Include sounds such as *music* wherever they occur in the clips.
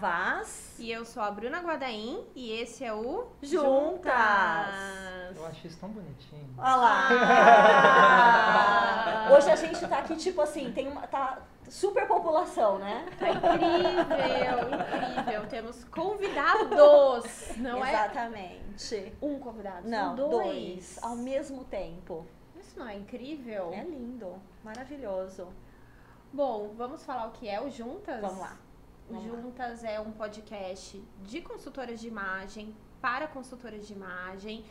Navaz. E eu sou a Bruna Guadaim e esse é o Juntas. Eu acho isso tão bonitinho. Olha lá. Hoje a gente tá aqui, tipo assim, tem uma. Tá super população, né? Tá incrível, incrível. Temos convidados, não Exatamente. é um convidado, Não, são dois. ao mesmo tempo. Isso não é incrível? É lindo, maravilhoso. Bom, vamos falar o que é o Juntas? Vamos lá. Vamos lá. Juntas é um podcast de consultoras de imagem para consultoras de imagem,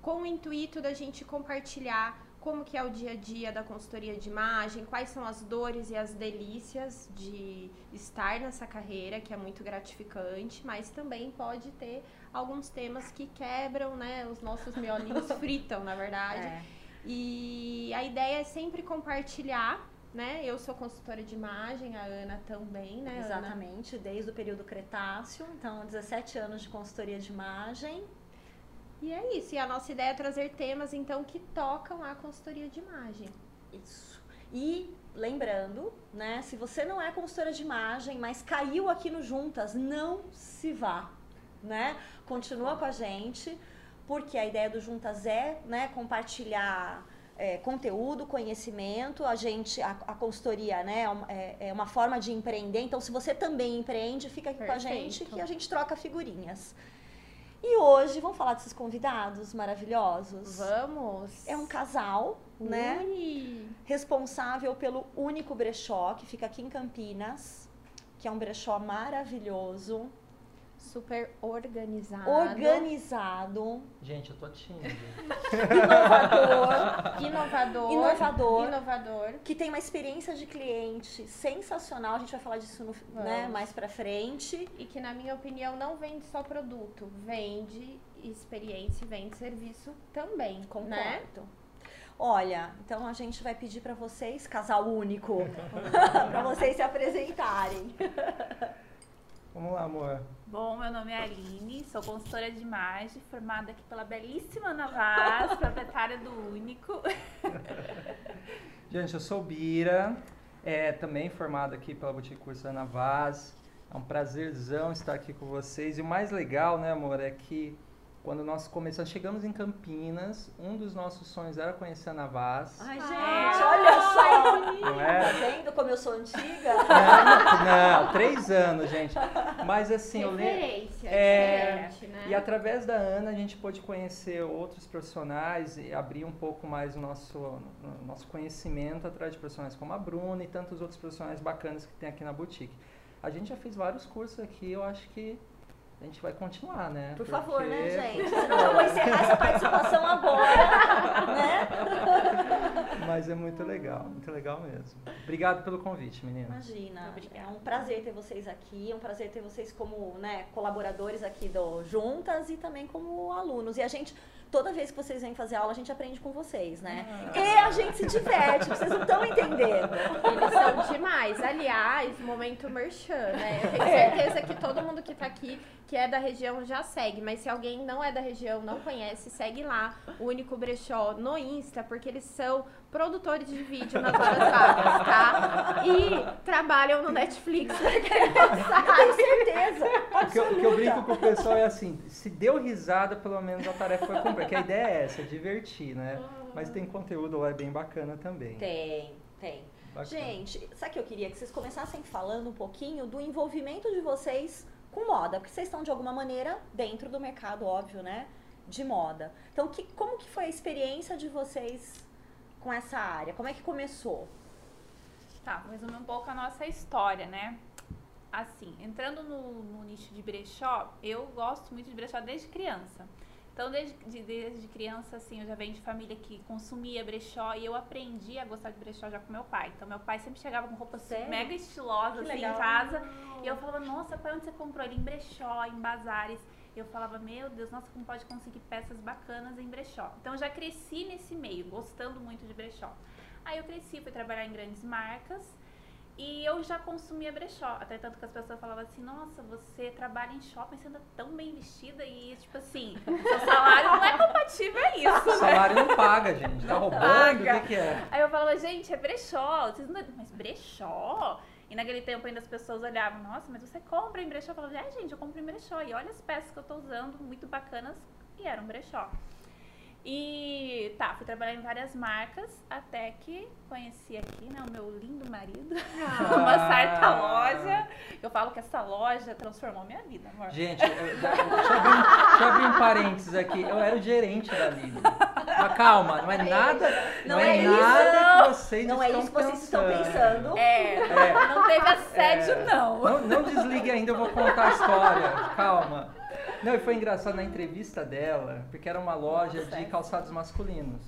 com o intuito da gente compartilhar como que é o dia a dia da consultoria de imagem, quais são as dores e as delícias de estar nessa carreira, que é muito gratificante, mas também pode ter alguns temas que quebram, né, os nossos miolinhos *laughs* fritam, na verdade. É. E a ideia é sempre compartilhar, né? Eu sou consultora de imagem, a Ana também, né? Ana? Exatamente, desde o período Cretáceo, então 17 anos de consultoria de imagem. E é isso. E a nossa ideia é trazer temas, então, que tocam a consultoria de imagem. Isso. E lembrando, né, se você não é consultora de imagem, mas caiu aqui no Juntas, não se vá, né? Continua com a gente, porque a ideia do Juntas é, né, compartilhar é, conteúdo, conhecimento. A gente, a, a consultoria, né, é uma- é, é uma forma de empreender. Então, se você também empreende, fica aqui com a gente Perfeito. que a gente troca figurinhas. E hoje, vamos falar desses convidados maravilhosos. Vamos! É um casal, né? Ui. responsável pelo único brechó que fica aqui em Campinas, que é um brechó maravilhoso, Super organizado. organizado, Gente, eu tô tímido. inovador, *laughs* Inovador. Inovador. Inovador. que tem uma experiência de cliente sensacional. A gente vai falar disso no, né, mais pra frente. E que, na minha opinião, não vende só produto. Vende experiência e vende serviço também, Concordo. né? Olha, então a gente vai pedir pra vocês, casal único, *laughs* *laughs* pra vocês se apresentarem. Vamos lá, amor. Bom, meu nome é Aline, sou consultora de imagem, formada aqui pela belíssima Ana Vaz, *laughs* proprietária do Único. *laughs* Gente, eu sou Bira, é, também formado aqui pela Boutique Curso Ana Vaz. É um prazerzão estar aqui com vocês. E o mais legal, né, amor, é que quando nós começamos, chegamos em Campinas, um dos nossos sonhos era conhecer a Ana Vaz. Ai, Ah. gente, olha só! Não Tá é? vendo como eu sou antiga? *laughs* Não, não, três anos, gente. Mas assim, eu lembro. Referência, É, diferente, né? E através da Ana a gente pôde conhecer outros profissionais e abrir um pouco mais o nosso, o nosso conhecimento através de profissionais como a Bruna e tantos outros profissionais bacanas que tem aqui na boutique. A gente já fez vários cursos aqui, eu acho que a gente vai continuar, né? Por favor, né, Porque- gente? Senão *laughs* eu vou encerrar essa participação agora, né? *laughs* Mas é muito legal, muito legal mesmo. Obrigado pelo convite, meninas. Imagina, Obrigada. é um prazer ter vocês aqui, é um prazer ter vocês como né, colaboradores aqui do Juntas e também como alunos. E a gente, toda vez que vocês vêm fazer aula, a gente aprende com vocês, né? E a gente se diverte, vocês não estão entendendo. Eles são demais. Aliás, momento merchan, né? Eu tenho É. certeza que todo mundo que tá aqui, que é da região, já segue. Mas se alguém não é da região, não conhece, segue lá o Único Brechó no Insta, porque eles são produtores de vídeo nas horas vagas, tá? E trabalham no Netflix, Tenho *laughs* certeza. O que, eu, o que eu brinco com o pessoal é assim, se deu risada, pelo menos a tarefa foi cumprida. Que a ideia é essa, é divertir, né? Mas tem conteúdo lá, é bem bacana também. Tem, tem. Bacana. Gente, sabe o que eu queria? Que vocês começassem falando um pouquinho do envolvimento de vocês com moda, porque vocês estão de alguma maneira dentro do mercado, óbvio, né? De moda. Então, que, como que foi a experiência de vocês com essa área? Como é que começou? Tá, vou resumir um pouco a nossa história, né? Assim, entrando no, no nicho de brechó, eu gosto muito de brechó desde criança. Então, desde, de- desde criança, assim, eu já venho de família que consumia brechó e eu aprendi a gostar de brechó já com meu pai. Então, meu pai sempre chegava com roupas Sério? mega estilosas, assim, em casa. E eu falava, nossa, pai, onde você comprou ele? Em brechó, em bazares. Eu falava, meu Deus, nossa, como pode conseguir peças bacanas em brechó? Então, eu já cresci nesse meio, gostando muito de brechó. Aí eu cresci, fui trabalhar em grandes marcas e eu já consumia brechó. Até tanto que as pessoas falavam assim, nossa, você trabalha em shopping, você anda tão bem vestida e, tipo assim, seu salário não é compatível a isso, O né? salário não paga, gente. Tá roubando? paga. O que, que é? Aí eu falava, gente, é brechó. Vocês não... Mas brechó? E naquele tempo ainda as pessoas olhavam, nossa, mas você compra em brechó? Eu falava, é, gente, eu compro em brechó. E olha as peças que eu tô usando, muito bacanas, e era um brechó. E tá, fui trabalhar em várias marcas, até que conheci aqui, né, o meu lindo marido, *laughs* uma certa loja. Eu falo que essa loja transformou minha vida, amor. Gente, eu- deixa, eu abrir, um- deixa eu abrir um parênteses aqui. Eu era o gerente da Lidl. Mas calma, não é nada, não, Não é, é isso, nada que vocês Não é estão isso que vocês estão pensando. É, É. não teve assédio, É. não. Não, não desligue ainda, eu vou contar a história. Calma. Não, e foi engraçado na entrevista dela, porque era uma loja de calçados masculinos.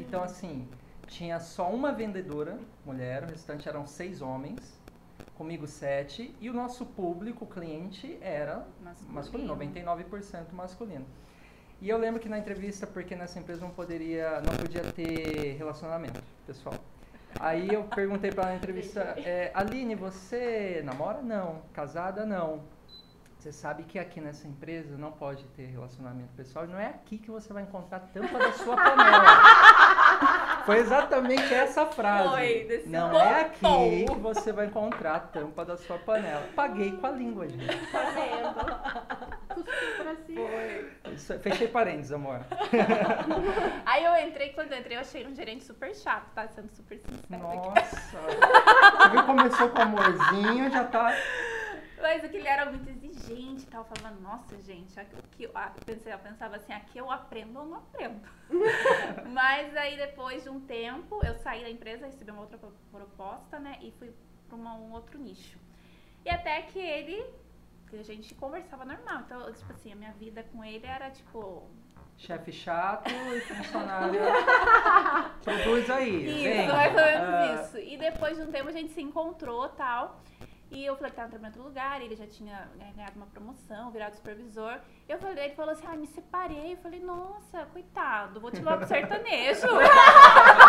Então, assim, tinha só uma vendedora, mulher, o restante eram seis homens, comigo sete, e o nosso público, o cliente, era masculino, 99% masculino. E eu lembro que na entrevista, porque nessa empresa não poderia, não podia ter relacionamento pessoal. Aí eu perguntei pra ela na entrevista, é, Aline, você namora? Não. Casada? Não. Você sabe que aqui nessa empresa não pode ter relacionamento pessoal não é aqui que você vai encontrar a tampa da sua panela. *laughs* Foi exatamente essa frase. Foi, desse não é aqui que você vai encontrar a tampa da sua panela. Paguei com a língua, gente. Tá vendo? Isso- Fechei parênteses, amor. *laughs* Aí eu entrei, quando eu entrei, eu achei um gerente super chato, tá? Sendo super sincero aqui. Nossa. Você viu, começou com amorzinho, já tá... Mas aquele era muito e. Eu falava, nossa, gente, aqui, eu pensei, eu pensava assim, aqui eu aprendo ou não aprendo. *laughs* Mas aí depois de um tempo, eu saí da empresa, recebi uma outra pro- proposta, né? E fui para um outro nicho. E até que ele, que a gente conversava normal. Então, eu, tipo assim, a minha vida com ele era tipo. Chefe chato e *laughs* funcionário. *laughs* Produz aí. Isso, vem. mais ou menos Ah, isso. E depois de um tempo a gente se encontrou tal. E eu falei que tava trabalhando em outro lugar, ele já tinha né, ganhado uma promoção, virado supervisor. Eu falei, ele falou assim, ah, me separei. Eu falei, nossa, coitado, vou te levar pro sertanejo. *laughs*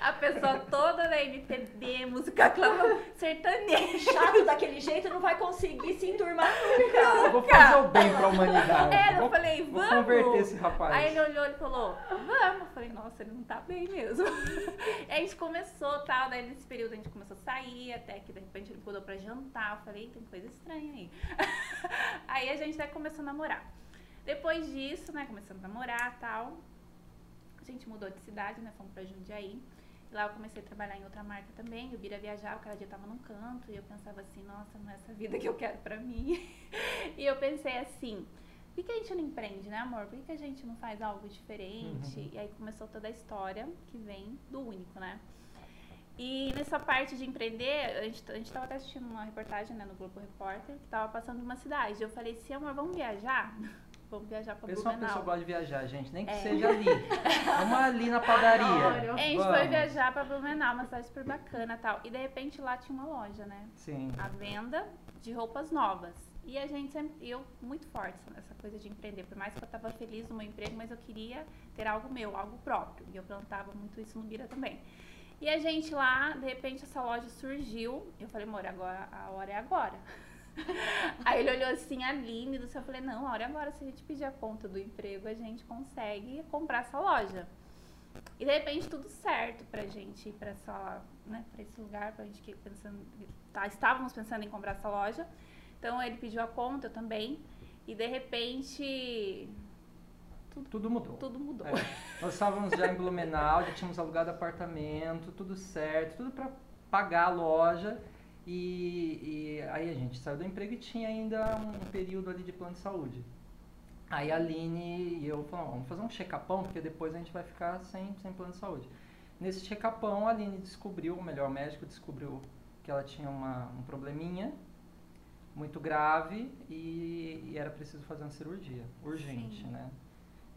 A pessoa toda da MPB, música clássica, sertanejo. Chato daquele jeito não vai conseguir se enturmar nunca. Eu vou fazer o bem pra humanidade. É, eu vou, falei, vou vamos. converter esse rapaz. Aí ele olhou e falou, vamos. Eu falei, nossa, ele não tá bem mesmo. Aí *laughs* a gente começou tal, daí nesse período a gente começou a sair, até que de repente ele mudou pra jantar. Eu falei, tem coisa estranha aí. *laughs* Aí a gente até começou a namorar. Depois disso, né, começamos a namorar tal. A gente mudou de cidade, né, fomos pra Jundiaí. E lá eu comecei a trabalhar em outra marca também. O Bira viajava, cada dia tava num canto. E eu pensava assim, nossa, não é essa vida que eu quero pra mim. *laughs* e eu pensei assim, por que, que a gente não empreende, né, amor? Por que, que a gente não faz algo diferente? Uhum. E aí começou toda a história que vem do único, né? E nessa parte de empreender, a gente, a gente tava até assistindo uma reportagem né, no Globo Repórter que tava passando uma cidade. Eu falei assim, amor, vamos viajar? *laughs* vamos viajar pra Pensa uma pessoa que Blumenau. gosta de viajar, gente. Nem que É. seja ali. *laughs* Vamos ali na padaria. A gente Vamos. foi viajar pra Blumenau, uma cidade super bacana e tal. E de repente lá tinha uma loja, né? Sim. a venda de roupas novas. E a gente sempre, eu muito forte nessa coisa de empreender, por mais que eu estava feliz no meu emprego, mas eu queria ter algo meu, algo próprio. E eu plantava muito isso no Bira também. E a gente lá, de repente essa loja surgiu, eu falei, amor, agora a hora é agora. *laughs* Aí ele olhou assim, Aline do céu, eu falei, não, a hora é agora, se a gente pedir a conta do emprego, a gente consegue comprar essa loja. E de repente tudo certo pra gente ir pra essa, né, pra esse lugar, pra gente que pensando, tá, estávamos pensando em comprar essa loja. Então ele pediu a conta, eu também. E de repente Tudo mudou. tudo mudou. É. Nós estávamos já em Blumenau, já tínhamos alugado apartamento, tudo certo, tudo para pagar a loja. E, e aí a gente saiu do emprego e tinha ainda um período ali de plano de saúde. Aí a Aline e eu falamos, vamos fazer um check-upão, porque depois a gente vai ficar sem, sem plano de saúde. Nesse check-upão, a Aline descobriu, o melhor médico descobriu que ela tinha uma, um probleminha muito grave e, e era preciso fazer uma cirurgia, urgente, Sim. né?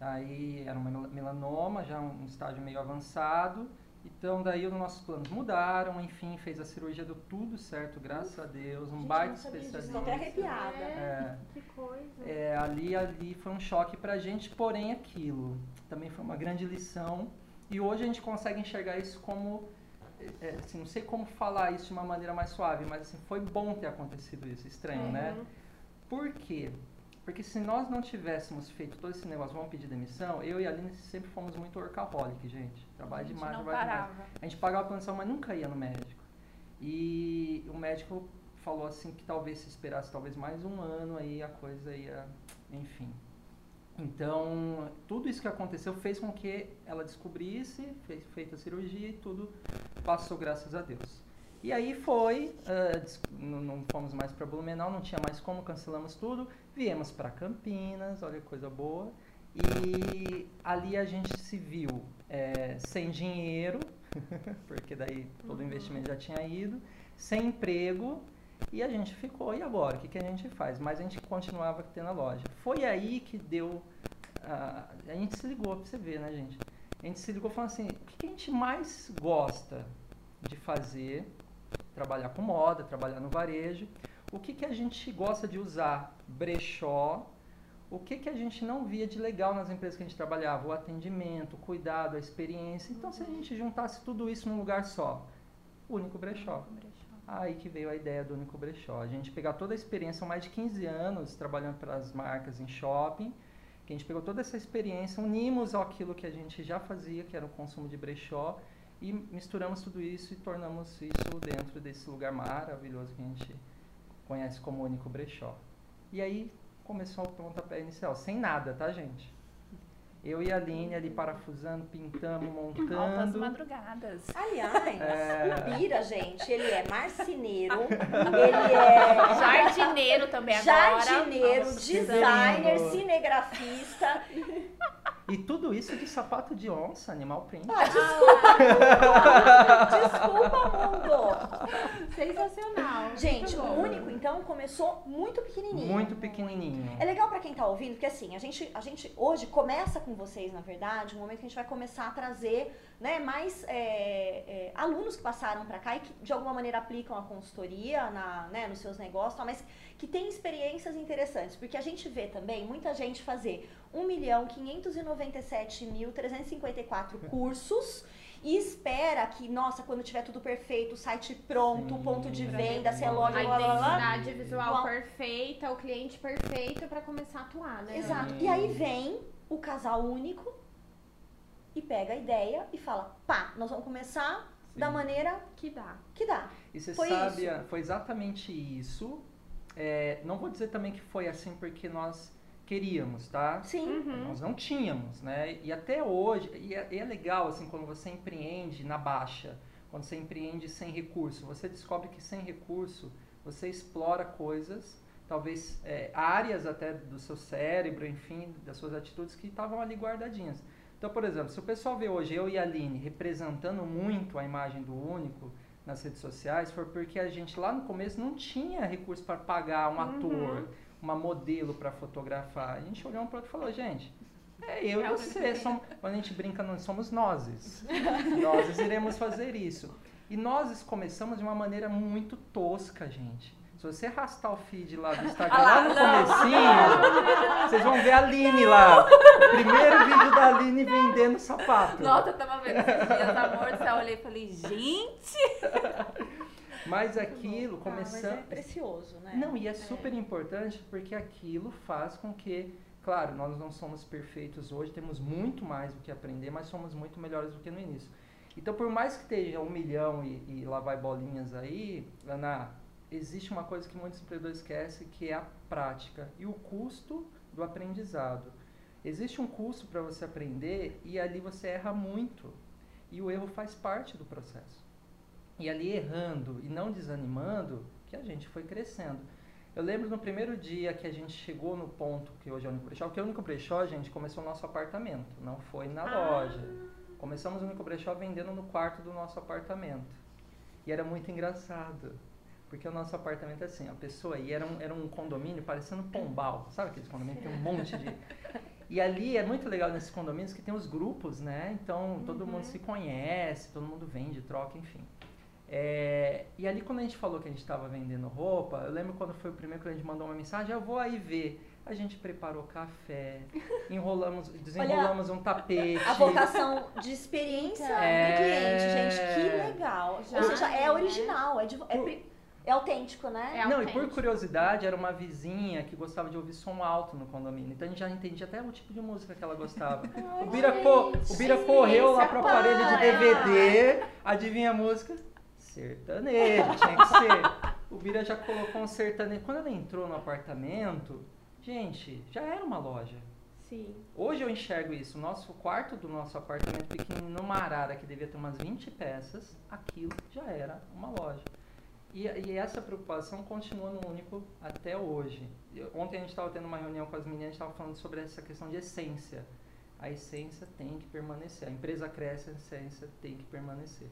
Aí era um mel- melanoma, já um estágio meio avançado. Então daí os nossos planos mudaram, enfim, fez a cirurgia, deu tudo certo, graças a Deus, um baita especialista. tô até arrepiada. É. Que coisa. É, ali, ali foi um choque pra gente, porém aquilo também foi uma grande lição. E hoje a gente consegue enxergar isso como, é, assim, não sei como falar isso de uma maneira mais suave, mas assim, foi bom ter acontecido isso, estranho, né? Uhum. Por quê? Porque se nós não tivéssemos feito todo esse negócio, vamos pedir demissão, eu e a Aline sempre fomos muito workaholic, gente. Trabalho demais, trabalho demais. parava. A gente pagava a plantão, mas nunca ia no médico. E o médico falou assim que talvez se esperasse talvez mais um ano aí a coisa ia, enfim. Então, tudo isso que aconteceu fez com que ela descobrisse, fez feita a cirurgia e tudo passou graças a Deus. E aí foi, des- não, não fomos mais para Blumenau, não tinha mais como, cancelamos tudo, viemos para Campinas, olha que coisa boa. E ali a gente se viu eh, sem dinheiro, *laughs* porque daí todo o investimento já tinha ido, sem emprego, e a gente ficou, e agora? O que, que a gente faz? Mas a gente continuava tendo a loja. Foi aí que deu. ah, a gente se ligou, pra você ver, né, gente? A gente se ligou falando assim: o que, que a gente mais gosta de fazer? Trabalhar com moda, trabalhar no varejo. O que, que a gente gosta de usar? Brechó. O que, que a gente não via de legal nas empresas que a gente trabalhava? O atendimento, o cuidado, a experiência. Então, se a gente juntasse tudo isso num lugar só, único brechó. Aí que veio a ideia do Único Brechó. A gente pegar toda a experiência, são mais de 15 anos trabalhando para as marcas em shopping, que a gente pegou toda essa experiência, unimos aquilo que a gente já fazia, que era o consumo de brechó, e misturamos tudo isso e tornamos isso dentro desse lugar maravilhoso que a gente conhece como Único Brechó. E aí começou o pontapé inicial, sem nada, tá, gente? Eu e a Aline ali parafusando, pintando, Altas montando. madrugadas. Aliás, É. o Bira, gente, ele é marceneiro, *laughs* ele é Jardineiro também agora. jardineiro, designer, cinegrafista. E tudo isso de sapato de onça, animal print. Ah, desculpa, desculpa, mundo. Sensacional. Gente, o único, então, começou muito pequenininho. Muito pequenininho. É legal pra quem tá ouvindo, porque assim, a gente, a gente hoje começa com vocês, na verdade, um momento que a gente vai começar a trazer né, mais é, é, alunos que passaram pra cá e que de alguma maneira aplicam a consultoria na, né, nos seus negócios, tal, mas que tem experiências interessantes, porque a gente vê também muita gente fazer 1 milhão 597 mil 354 cursos e espera que, nossa, quando tiver tudo perfeito, o site pronto, o ponto de venda, se é loja, A blá, blá, blá. identidade visual Igual- perfeita, o cliente perfeito pra começar a atuar, né? Exato. E aí vem o casal único e pega a ideia e fala: pá, nós vamos começar da Sim. maneira Que dá. que dá. E você Foi sabe, isso. Ana, foi exatamente isso. É, não vou dizer também que foi assim porque nós queríamos, tá? Sim. Uhum. Nós não tínhamos, né? E até hoje, e é, e é legal assim quando você empreende na baixa, quando você empreende sem recurso, você descobre que sem recurso você explora coisas, talvez é, áreas até do seu cérebro, enfim, das suas atitudes que estavam ali guardadinhas. Então, por exemplo, se o pessoal vê hoje eu e a Aline representando muito a imagem do único nas redes sociais, foi porque a gente lá no começo não tinha recurso para pagar um Uhum. ator, uma modelo para fotografar. A gente olhou um para outro e falou, gente, é eu e É você. Somos, quando a gente brinca, nós somos nozes. *laughs* nozes iremos fazer isso. E nós começamos de uma maneira muito tosca, gente. Se você arrastar o feed lá do Instagram, Ah lá, no não. comecinho, vocês vão ver a Aline lá. O primeiro vídeo da Aline vendendo sapato. Nossa, eu tava vendo esses dias, amor eu olhei e falei, gente! *laughs* Mas aquilo Ah, mas começando... é precioso, né? Não, e é super importante porque aquilo faz com que, claro, nós não somos perfeitos hoje, temos muito mais do que aprender, mas somos muito melhores do que no início. Então, por mais que esteja um milhão e, e lá vai bolinhas aí, Ana, existe uma coisa que muitos empreendedores esquecem, que é a prática e o custo do aprendizado. Existe um custo para você aprender e ali você erra muito. E o erro faz parte do processo. E ali errando e não desanimando, que a gente foi crescendo. Eu lembro no primeiro dia que a gente chegou no ponto que hoje é o único brechó, porque o único brechó, gente, começou no nosso apartamento, não foi na loja. Começamos o único brechó vendendo no quarto do nosso apartamento. E era muito engraçado. Porque o nosso apartamento é assim, a pessoa ia, era um, era um condomínio parecendo Pombal. Sabe aqueles condomínios que tem um monte de. *laughs* E ali é muito legal nesses condomínios que tem os grupos, né? Então todo mundo se conhece, todo mundo vende, troca, enfim. É, e ali quando a gente falou que a gente estava vendendo roupa, eu lembro quando foi o primeiro que a gente mandou uma mensagem, eu vou aí ver. A gente preparou café, *laughs* enrolamos, desenrolamos um tapete. A vocação de experiência É. do cliente, gente, que legal. Já, Ou seja, é né? original, é, de, é pri- É autêntico, né? É Não, e por curiosidade, era uma vizinha que gostava de ouvir som alto no condomínio. Então a gente já entendia até o tipo de música que ela gostava. *laughs* o Bira, co- o Bira correu lá pro aparelho de DVD, adivinha a música? Sertanejo, tinha que ser. O Bira já colocou um sertanejo. Quando ela entrou no apartamento, gente, já era uma loja. Sim. Hoje eu enxergo isso. O nosso quarto do nosso apartamento pequeno numa arara que devia ter umas 20 peças, aquilo já era uma loja. E, e essa preocupação continua no único até hoje. Eu- ontem a gente estava tendo uma reunião com as meninas, a gente estava falando sobre essa questão de essência. A essência tem que permanecer. A empresa cresce, a essência tem que permanecer.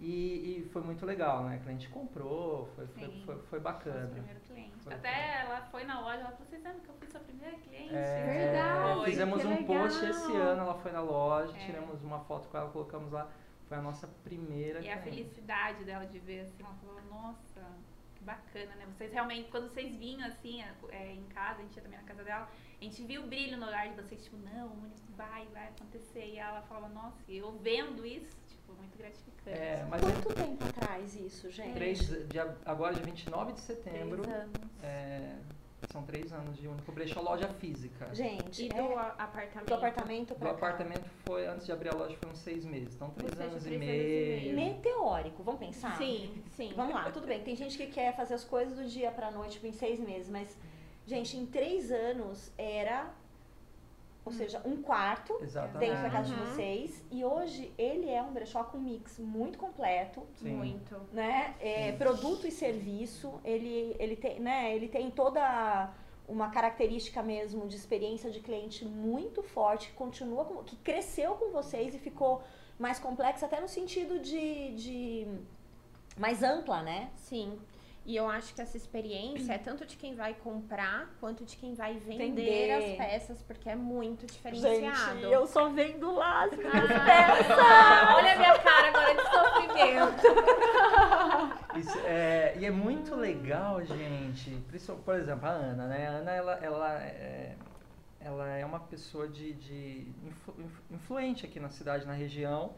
E, e foi muito legal, né? Que a gente comprou, foi, foi, foi, foi Nosso bacana. primeiro cliente. Foi Até ela foi na loja, ela falou, vocês lembram que eu fui sua primeira cliente? É, Verdade, Foi. Fizemos um post esse ano, ela foi na loja, É. tiramos uma foto com ela, colocamos lá. Foi a nossa primeira E a cliente. felicidade dela de ver assim, ela falou, nossa, que bacana, né? Vocês realmente, quando vocês vinham assim, é, em casa, a gente ia também na casa dela, a gente viu o brilho no olhar de vocês, tipo, não, vai, vai acontecer. E ela falava, nossa, e eu vendo isso, tipo, muito gratificante. É, mas Quanto tempo atrás isso, gente? três, de, agora, dia 29 de setembro, Três anos. é, são três anos de único brechó loja física. Gente, E é, do apartamento? do apartamento Do pra cá. apartamento foi, antes de abrir a loja, foram seis meses. Então, três seja, anos, três e anos e meio. meio. Meteórico, vamos pensar? Sim, sim. Vamos lá, tudo bem. Tem gente que quer fazer as coisas do dia pra noite tipo, em seis meses, mas, gente, em três anos era, ou seja, um quarto Exatamente. dentro da casa de Uhum. vocês. E hoje ele é um brechó com mix muito completo. Sim. Muito. né? É, produto e serviço, ele, ele, tem, né? ele tem toda uma característica mesmo de experiência de cliente muito forte, que continua com, que cresceu com vocês e ficou mais complexa, até no sentido de, de mais ampla, né? Sim. E eu acho que essa experiência é tanto de quem vai comprar quanto de quem vai vender, Vender. as peças, porque é muito diferenciado. só vendo lá as Ah, olha a minha cara agora de sofrimento. *laughs* Isso, é, e é muito legal, gente. Por exemplo, a Ana, né? A Ana, ela, ela, é, ela é uma pessoa de, de influ- influ- influente aqui na cidade, na região.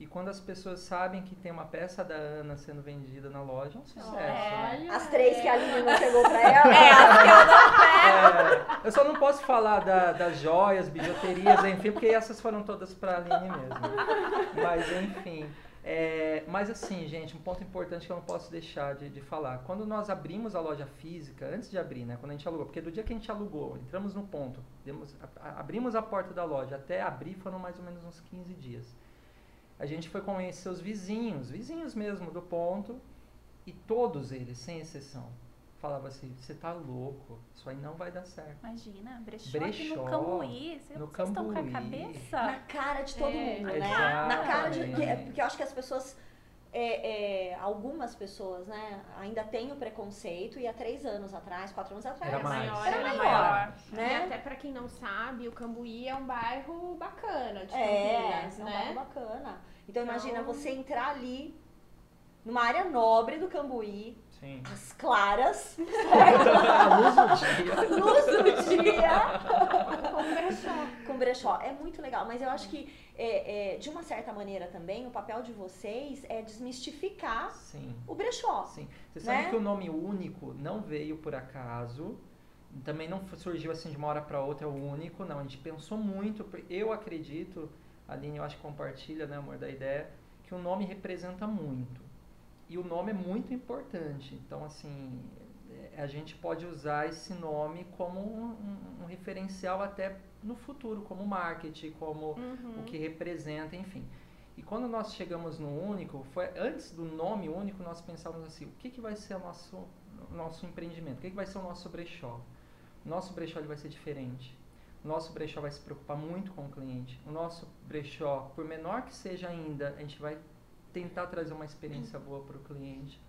E quando as pessoas sabem que tem uma peça da Ana sendo vendida na loja, é um sucesso. né? As três que a Aline não chegou pra *laughs* ela. É, as que eu não É, eu só não posso falar da- das joias, bijuterias, enfim, porque essas foram todas para a Aline mesmo. Mas, enfim. é, mas, assim, gente, um ponto importante que eu não posso deixar de, de falar. Quando nós abrimos a loja física, antes de abrir, né? Quando a gente alugou, porque do dia que a gente alugou, entramos no ponto, demos- a- a- abrimos a porta da loja, até abrir foram mais ou menos uns 15 dias. A gente foi conhecer os vizinhos, vizinhos mesmo do ponto, e todos eles, sem exceção, falavam assim: você tá louco, isso aí não vai dar certo. Imagina, brechó, aqui Brechó, no Cambuí. Vocês no vocês estão com a Cambuí. Na cabeça? cara de todo É, mundo, né? exatamente. Na cara de. que- Porque eu acho que as pessoas. É, é, algumas pessoas, né, ainda têm o preconceito e há três anos atrás, quatro anos atrás, Era maior, era era maior, maior. né? E até pra quem não sabe, o Cambuí é um bairro bacana de É, Campinas, é um né? bairro bacana. Então imagina Então- você entrar ali numa área nobre do Cambuí, Sim. as claras, a *laughs* luz do dia. luz do dia, Com brechó. com brechó. É muito legal, mas eu acho que, é, é, de uma certa maneira também, o papel de vocês é desmistificar Sim. o brechó. Sim. Você sabe Né? que o nome único não veio por acaso. Também não surgiu assim de uma hora para outra, é o único. Não, a gente pensou muito. Eu acredito, a Aline eu acho que compartilha, né, amor, da ideia, que o nome representa muito. E o nome é muito importante. Então, assim, é, a gente pode usar esse nome como um, um- referencial até no futuro, como marketing, como Uhum. o que representa, enfim. E quando nós chegamos no único, foi antes do nome único, nós pensávamos assim, o que, que vai ser o nosso, nosso empreendimento? O que, que vai ser o nosso brechó? O nosso brechó ele vai ser diferente. O nosso brechó vai se preocupar muito com o cliente. O nosso brechó, por menor que seja ainda, a gente vai tentar trazer uma experiência boa para o cliente.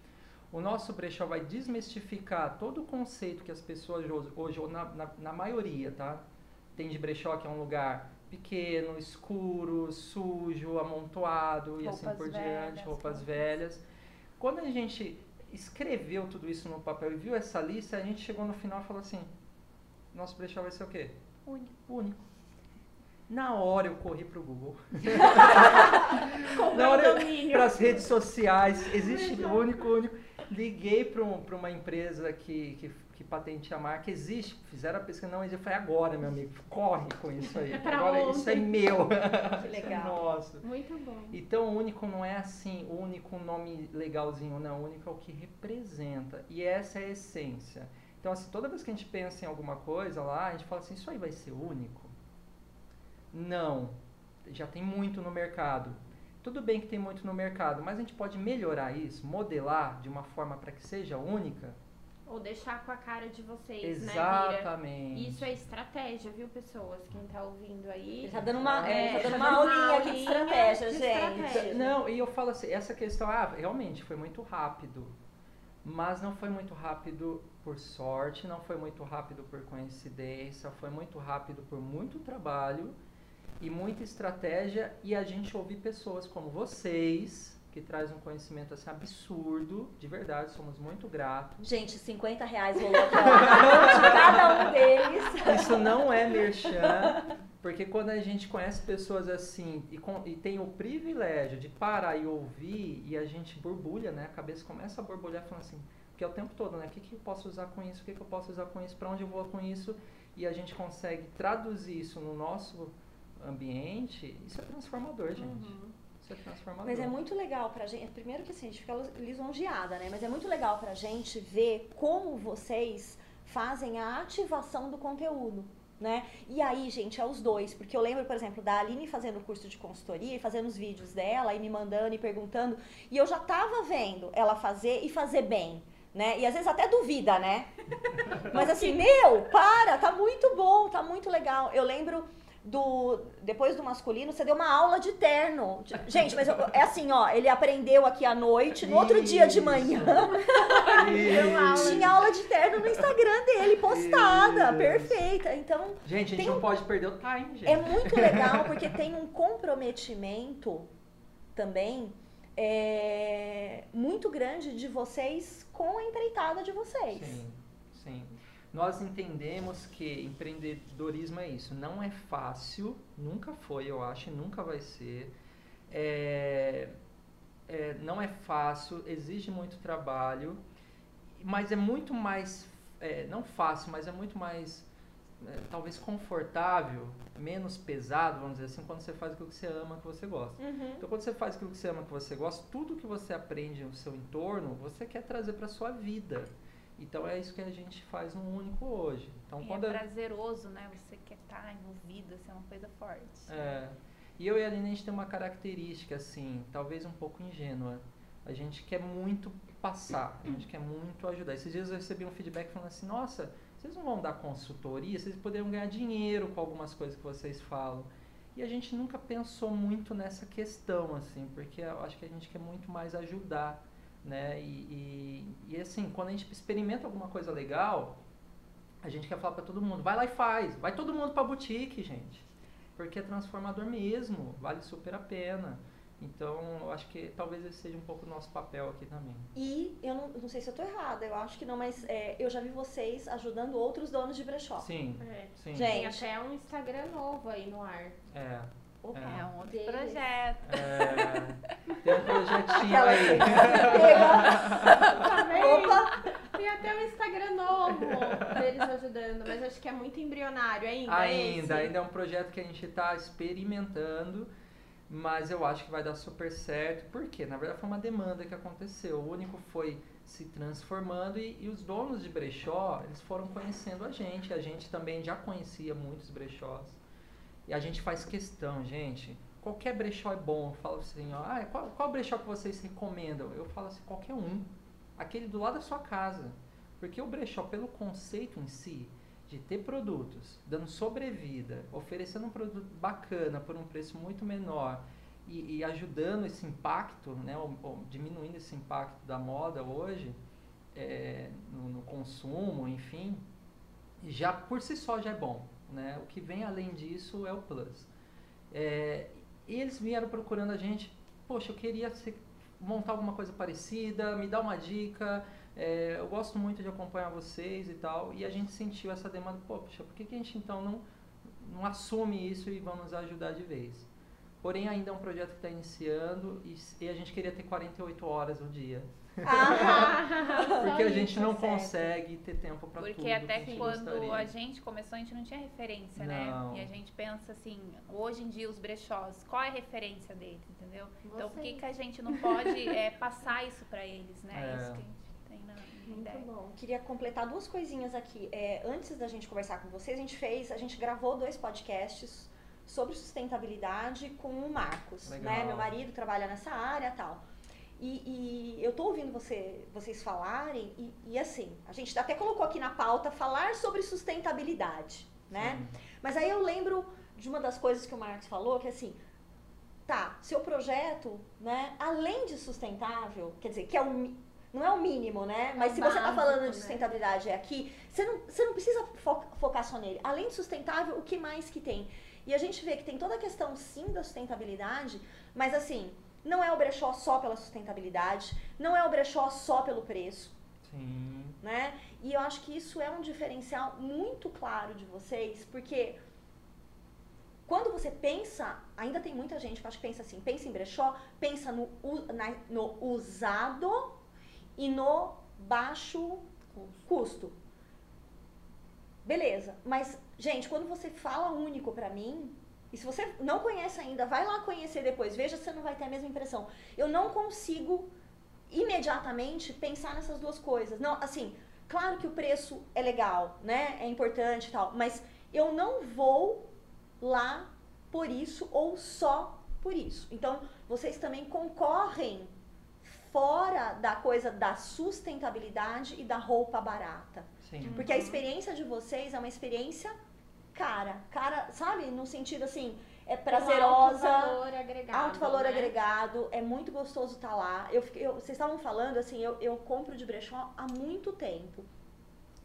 O nosso brechó vai desmistificar todo o conceito que as pessoas hoje, ou na, na, na maioria, tá? Tem de brechó que é um lugar pequeno, escuro, sujo, amontoado e assim Roupas por velhas, diante, roupas roupas. velhas. Quando a gente escreveu tudo isso no papel e viu essa lista, a gente chegou no final e falou assim: nosso brechó vai ser o quê? Único. Único. Na hora eu corri pro Google. *laughs* Na hora para as redes sociais, existe o único, único. liguei para um, uma empresa que, que, que patenteia a marca, existe, fizeram a pesquisa, não existe. Eu falei, agora, meu amigo, corre com isso aí. Pra agora ontem. isso é meu. Que *laughs* legal. Nossa. Muito bom. Então, o único não é assim, o único nome legalzinho, não. O único é o que representa. E essa é a essência. Então, assim, toda vez que a gente pensa em alguma coisa lá, a gente fala assim, isso aí vai ser único? Não. Já tem muito no mercado. Tudo bem que tem muito no mercado, mas a gente pode melhorar isso, modelar de uma forma para que seja única? Ou deixar com a cara de vocês, né, Mira? Exatamente. Isso é estratégia, viu, pessoas? Quem tá ouvindo aí. Ele tá dando uma, É, tá dando tá uma dando uma aulinha aqui de estratégia, de gente. estratégia. Não, e eu falo assim, essa questão, ah, realmente foi muito rápido. Mas não foi muito rápido por sorte, não foi muito rápido por coincidência, foi muito rápido por muito trabalho e muita estratégia e a gente ouvir pessoas como vocês, que traz um conhecimento assim absurdo, de verdade, somos muito gratos. Gente, 50 reais rolou aqui, de cada um deles. Isso não é merchan, porque quando a gente conhece pessoas assim e, com- e tem o privilégio de parar e ouvir e a gente borbulha, né? A cabeça começa a borbulhar falando assim, porque é o tempo todo, né? O que, que eu posso usar com isso? O que, que eu posso usar com isso? Para onde eu vou com isso? E a gente consegue traduzir isso no nosso ambiente, isso é transformador, gente. Uhum. Isso é transformador. Mas é muito legal pra gente. Primeiro que assim, a gente fica lisonjeada, né? Mas é muito legal pra gente ver como vocês fazem a ativação do conteúdo. Né? E aí, gente, é os dois, porque eu lembro, por exemplo, da Aline fazendo o curso de consultoria e fazendo os vídeos dela e me mandando e perguntando, e eu já tava vendo ela fazer e fazer bem, né? E às vezes até duvida, né? *laughs* Mas assim, meu, para, tá muito bom, tá muito legal. Eu lembro do depois do masculino, você deu uma aula de terno. Gente, mas eu- é assim, ó, ele aprendeu aqui à noite, no outro dia de manhã, Isso. tinha aula de terno no Instagram dele, postada, Isso. perfeita. Então, Gente, a gente não pode perder o time, gente. é muito legal porque tem um comprometimento também é, muito grande de vocês com a empreitada de vocês. Sim, sim. Nós entendemos que empreendedorismo é isso. Não é fácil, nunca foi, eu acho, e nunca vai ser. É, é, não é fácil, exige muito trabalho, mas é muito mais, é, não fácil, mas é muito mais, é, talvez confortável, menos pesado, vamos dizer assim, quando você faz aquilo que você ama, que você gosta. Uhum. Então, quando você faz aquilo que você ama, que você gosta, tudo que você aprende no seu entorno, você quer trazer para sua vida. Então, é isso que a gente faz no único hoje. Então, E quando é eu- prazeroso, né? Você quer estar envolvido, isso é uma coisa forte. é, e eu e a Aline, a gente tem uma característica, assim, talvez um pouco ingênua. A gente quer muito passar, a gente quer muito ajudar. Esses dias eu recebi um feedback falando assim, nossa, vocês não vão dar consultoria? Vocês poderiam ganhar dinheiro com algumas coisas que vocês falam. E a gente nunca pensou muito nessa questão, assim, porque eu acho que a gente quer muito mais ajudar, né? E, e, e, assim, quando a gente experimenta alguma coisa legal, a gente quer falar pra todo mundo, vai lá e faz, vai todo mundo pra boutique, gente. Porque é transformador mesmo, vale super a pena. Então, eu acho que talvez esse seja um pouco o nosso papel aqui também. E eu não, não sei se eu tô errada, eu acho que não, mas é, eu já vi vocês ajudando outros donos de brechó. Sim, É. sim. Gente. Tem até um Instagram novo aí no ar. É, Opa. É um outro Deles. projeto. é, tem um projetinho Aquela aí. *laughs* Opa! Tem até um Instagram novo deles ajudando, mas acho que é muito embrionário ainda. Ainda, esse. ainda é um projeto que a gente está experimentando, mas eu acho que vai dar super certo. Por quê? Na verdade foi uma demanda que aconteceu. O único foi se transformando e, e os donos de brechó, eles foram conhecendo a gente. A gente também já conhecia muitos brechós. E a gente faz questão, gente. Qualquer brechó é bom. Eu falo assim, ó, ah, qual, qual brechó que vocês recomendam? Eu falo assim, qualquer um. Aquele do lado da sua casa. Porque o brechó, pelo conceito em si, de ter produtos, dando sobrevida, oferecendo um produto bacana por um preço muito menor e, e ajudando esse impacto, né, ou, ou diminuindo esse impacto da moda hoje é, no, no consumo, enfim, já por si só já é bom. Né? O que vem além disso é o plus. É, eles vieram procurando a gente, poxa, eu queria ser- montar alguma coisa parecida, me dá uma dica, é, eu gosto muito de acompanhar vocês e tal, e a gente sentiu essa demanda, poxa, por que, que a gente então não, não assume isso e vamos ajudar de vez? Porém, ainda é um projeto que está iniciando e, e a gente queria ter 48 horas no dia. Ah, *laughs* Porque a gente não certo. consegue ter tempo para tudo. Porque até que quando gostaria. a gente começou, a gente não tinha referência, Não. né? E a gente pensa assim, hoje em dia os brechós, qual é a referência deles, entendeu? Então por que, que a gente não pode *laughs* é, passar isso pra eles, né? É. Isso que a gente tem na, na Muito ideia. bom. Queria completar duas coisinhas aqui. É, antes da gente conversar com vocês, a gente fez, a gente gravou dois podcasts sobre sustentabilidade com o Marcos, Legal. né? Meu marido trabalha nessa área, tal. E, e eu tô ouvindo você, vocês falarem e, e assim, a gente até colocou aqui na pauta falar sobre sustentabilidade, né? Sim. Mas aí eu lembro de uma das coisas que o Marcos falou, que assim, tá, seu projeto, né, além de sustentável, quer dizer, que é o, não é o mínimo, né? Mas o se você tá básico, falando né? de sustentabilidade aqui, você não, você não precisa fo- focar só nele. Além de sustentável, o que mais que tem? E a gente vê que tem toda a questão, sim, da sustentabilidade, mas assim, não é o brechó só pela sustentabilidade, não é o brechó só pelo preço, Sim. né? E eu acho que isso é um diferencial muito claro de vocês, porque quando você pensa, ainda tem muita gente que acho que pensa assim, pensa em brechó, pensa no, na- no usado e no baixo custo. Beleza, mas gente, quando você fala único pra mim, e se você não conhece ainda, vai lá conhecer depois, veja se você não vai ter a mesma impressão. Eu não consigo imediatamente pensar nessas duas coisas. Não, assim, claro que o preço é legal, né? É importante e tal, mas eu não vou lá por isso ou só por isso. Então, vocês também concorrem fora da coisa da sustentabilidade e da roupa barata. Sim. Porque a experiência de vocês é uma experiência cara, cara, sabe? No sentido assim, é prazerosa, Alto valor agregado. Alto valor né? agregado, é muito gostoso estar lá. Eu, fiquei- eu- vocês estavam falando, assim, eu, eu compro de brechó há muito tempo.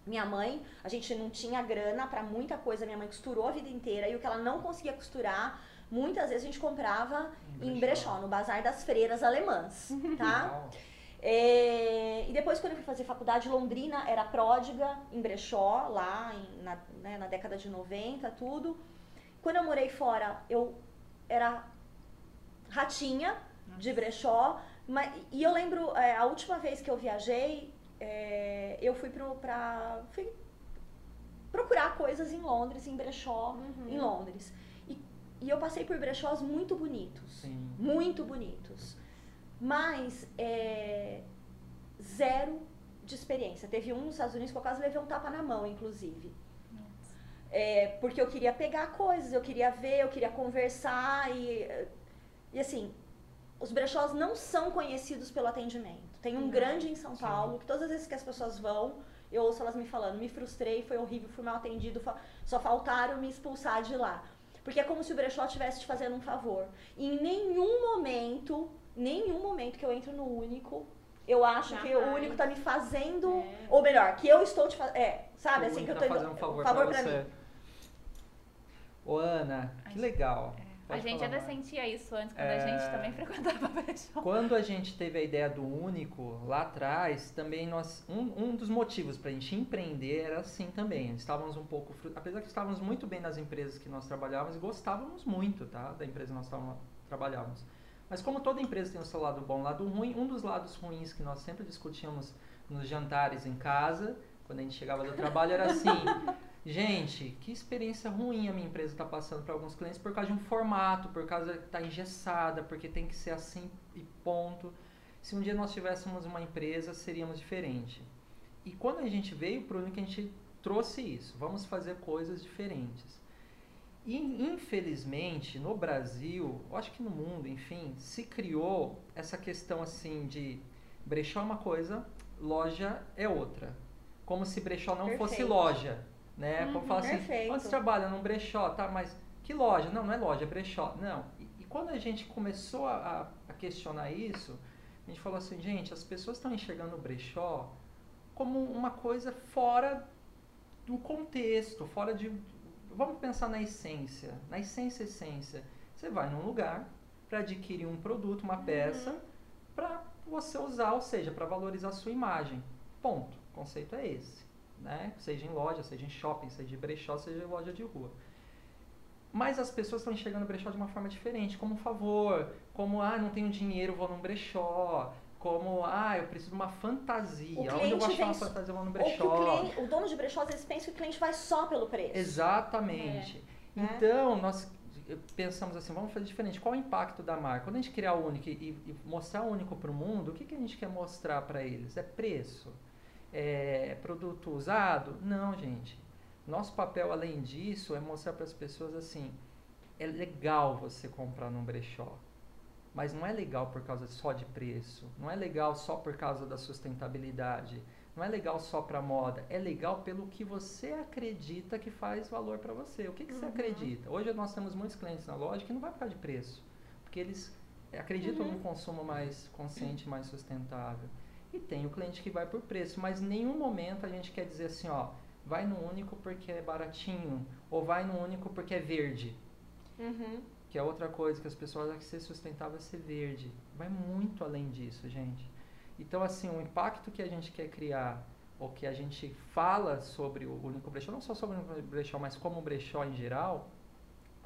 Minha mãe, a gente não tinha grana pra muita coisa, minha mãe costurou a vida inteira e o que ela não conseguia costurar, muitas vezes a gente comprava em brechó, no Bazar das Freiras Alemãs, *laughs* tá? É, e depois, quando eu fui fazer faculdade, Londrina era pródiga em brechó, lá em- na, né, na década de 90, tudo. Quando eu morei fora, eu era ratinha de brechó. Mas, e eu lembro, é, a última vez que eu viajei, é, eu fui, pro, pra, fui procurar coisas em Londres, em brechó, Uhum. em Londres. E, e eu passei por brechós muito bonitos Sim. muito bonitos. Mas é, zero de experiência. Teve um nos Estados Unidos que eu quase levei um tapa na mão, inclusive. É, porque eu queria pegar coisas, eu queria ver, eu queria conversar e, e assim, os brechós não são conhecidos pelo atendimento. Tem um Não. grande em São Sim. Paulo, que todas as vezes que as pessoas vão, eu ouço elas me falando, me frustrei, foi horrível, fui mal atendido, só faltaram me expulsar de lá. Porque é como se o brechó estivesse te fazendo um favor. E em nenhum momento, nenhum momento que eu entro no único, eu acho que o único tá me fazendo, É. ou melhor, que eu estou te fazendo, é, sabe, O assim, que eu único tô tá indo, fazendo um favor, favor pra, pra você. mim. Ô, Ana, A que gente- legal. A Pode gente falar ainda mais. sentia isso antes, quando É. a gente também frequentava *laughs* brechó. Quando a gente teve a ideia do único lá atrás, também nós um, um dos motivos para a gente empreender era assim também. Estávamos um pouco, apesar que estávamos muito bem nas empresas que nós trabalhávamos e gostávamos muito, tá, da empresa que nós trabalhávamos. Mas como toda empresa tem o seu lado bom, e o lado ruim, um dos lados ruins que nós sempre discutíamos nos jantares em casa, quando a gente chegava do trabalho, era assim: *laughs* gente, que experiência ruim a minha empresa está passando para alguns clientes por causa de um formato, por causa que está engessada, porque tem que ser assim e ponto. Se um dia nós tivéssemos uma empresa, seríamos diferente. E quando a gente veio para o Unique, a gente trouxe isso. Vamos fazer coisas diferentes. E, infelizmente, no Brasil, eu acho que no mundo, enfim, se criou essa questão assim de brechó é uma coisa, loja é outra. Como se brechó não fosse Perfeito. loja, né? Como Uhum, falar assim, perfeito. você trabalha? Num brechó, tá? Mas que loja? Não, não é loja, é brechó. Não. E, e quando a gente começou a, a questionar isso, a gente falou assim, gente, as pessoas estão enxergando o brechó como uma coisa fora do contexto, fora de. Vamos pensar na essência. Na essência, essência. Você vai num lugar para adquirir um produto, uma peça, para você usar, ou seja, para valorizar a sua imagem. Ponto. O conceito é esse. Né? Seja em loja, seja em shopping, seja em brechó, seja em loja de rua. Mas as pessoas estão enxergando o brechó de uma forma diferente, como um favor, como, ah, não tenho dinheiro, vou num brechó, como, ah, eu preciso de uma fantasia, O onde eu vou achar uma fantasia, vou no Ou que o, brechó. cliente, o dono de brechó, às vezes, pensa que o cliente vai só pelo preço. Exatamente. É. Então, nós pensamos assim, vamos fazer diferente. Qual o impacto da marca? Quando a gente criar o único e, e mostrar o único para o mundo, o que, que a gente quer mostrar para eles? É preço? É produto usado? Não, gente. Nosso papel, além disso, é mostrar para as pessoas assim, é legal você comprar num brechó. Mas não é legal por causa só de preço. Não é legal só por causa da sustentabilidade. Não é legal só para moda. É legal pelo que você acredita que faz valor para você. O que, que você Uhum. acredita? Hoje nós temos muitos clientes na loja que não vai por causa de preço. Porque eles acreditam Uhum. num consumo mais consciente, mais sustentável. E tem o cliente que vai por preço. Mas em nenhum momento a gente quer dizer assim, ó, vai no único porque é baratinho. Ou vai no único porque é verde. Uhum. Que é outra coisa que as pessoas acham que ser sustentável é ser verde. Vai muito além disso, gente. Então, assim, o impacto que a gente quer criar, ou que a gente fala sobre o único brechó, não só sobre o único brechó, mas como o brechó em geral,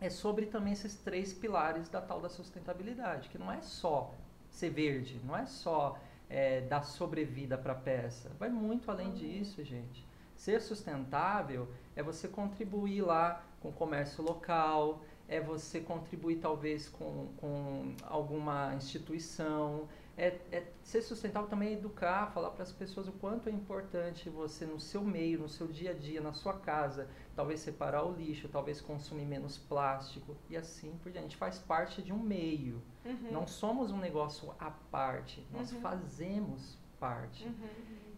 é sobre também esses três pilares da tal da sustentabilidade, que não é só ser verde, não é só é, dar sobrevida para a peça. Vai muito além disso, gente. Ser sustentável é você contribuir lá com o comércio local, é você contribuir talvez com, com alguma instituição. É, é ser sustentável também é educar, falar para as pessoas o quanto é importante você no seu meio, no seu dia a dia, na sua casa, talvez separar o lixo, talvez consumir menos plástico e assim por diante. A gente faz parte de um meio. Uhum. Não somos um negócio à parte, nós Uhum. fazemos parte. Uhum.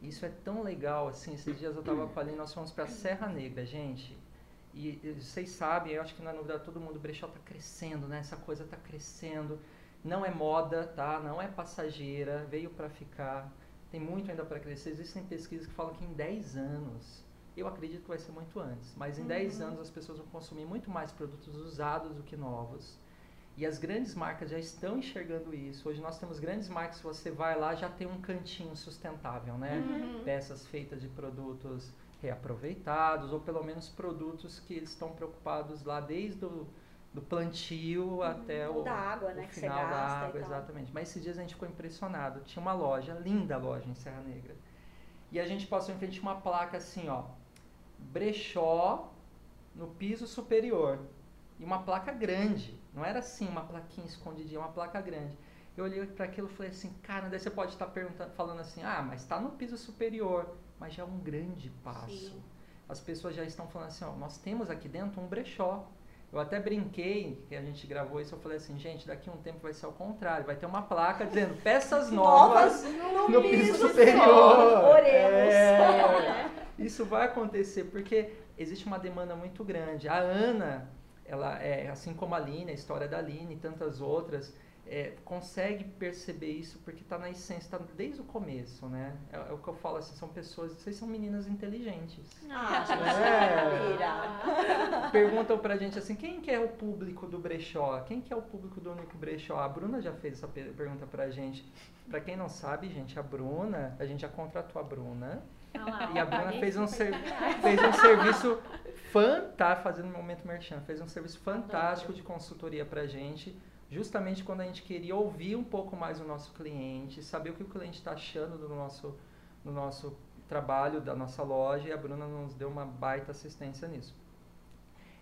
Isso é tão legal, assim, esses dias eu tava com a Aline, nós fomos pra Serra Negra, gente. E, e vocês sabem, eu acho que na novidade todo mundo, o brechó tá crescendo, né? Essa coisa tá crescendo. Não é moda, tá? Não é passageira, veio para ficar. Tem muito ainda para crescer. Existem pesquisas que falam que em 10 anos, eu acredito que vai ser muito antes, mas em 10 Uhum. anos as pessoas vão consumir muito mais produtos usados do que novos. E as grandes marcas já estão enxergando isso. Hoje nós temos grandes marcas, se você vai lá, já tem um cantinho sustentável, né? Uhum. Peças feitas de produtos reaproveitados, ou pelo menos produtos que eles estão preocupados lá desde o do plantio até o, da água, né, o que você final da gasta e água, exatamente. Mas esses dias a gente ficou impressionado. Tinha uma loja, linda loja em Serra Negra. E a gente passou em frente a uma placa assim, ó, brechó no piso superior. E uma placa grande. Não era assim uma plaquinha escondidinha, uma placa grande. Eu olhei para aquilo e falei assim, cara, daí você pode estar perguntando, falando assim, ah, mas está no piso superior. Mas já é um grande passo. Sim. As pessoas já estão falando assim, ó, nós temos aqui dentro um brechó. Eu até brinquei, que a gente gravou isso, eu falei assim, gente, daqui um tempo vai ser ao contrário, vai ter uma placa dizendo *laughs* peças novas no piso superior. Oremos. É, *laughs* isso vai acontecer porque existe uma demanda muito grande. A Ana, ela é assim como a Aline, a história da Aline e tantas outras, é, consegue perceber isso porque está na essência, está desde o começo, né? É, é o que eu falo assim, são pessoas, vocês são meninas inteligentes. Ah, gente, É. mentira. *laughs* Perguntam pra gente assim, quem que é o público do brechó? Quem que é o público do único brechó? A Bruna já fez essa per- pergunta pra gente. Pra quem não sabe, gente, a Bruna, a gente já contratou a Bruna. Lá, E a Bruna fez um, 50 ser- *laughs* fez um serviço fantástico, fazendo um momento merchan, fez um serviço fantástico de consultoria pra gente, justamente quando a gente queria ouvir um pouco mais o nosso cliente, saber o que o cliente está achando do nosso, do nosso trabalho, da nossa loja, e a Bruna nos deu uma baita assistência nisso.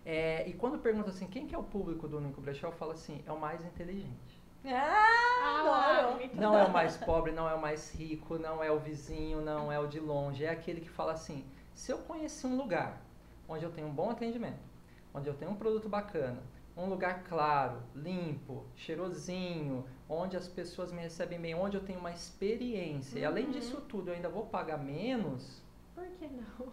É, e quando pergunta assim, quem que é o público do Único Brechó, eu falo assim, é o mais inteligente. Ah, lá, adoro. Não é o mais pobre, não é o mais rico, não é o vizinho, não é o de longe. É aquele que fala assim: se eu conhecer um lugar onde eu tenho um bom atendimento, onde eu tenho um produto bacana, um lugar claro, limpo, cheirosinho, onde as pessoas me recebem bem, onde eu tenho uma experiência, e além Uhum. disso tudo eu ainda vou pagar menos, Por que não?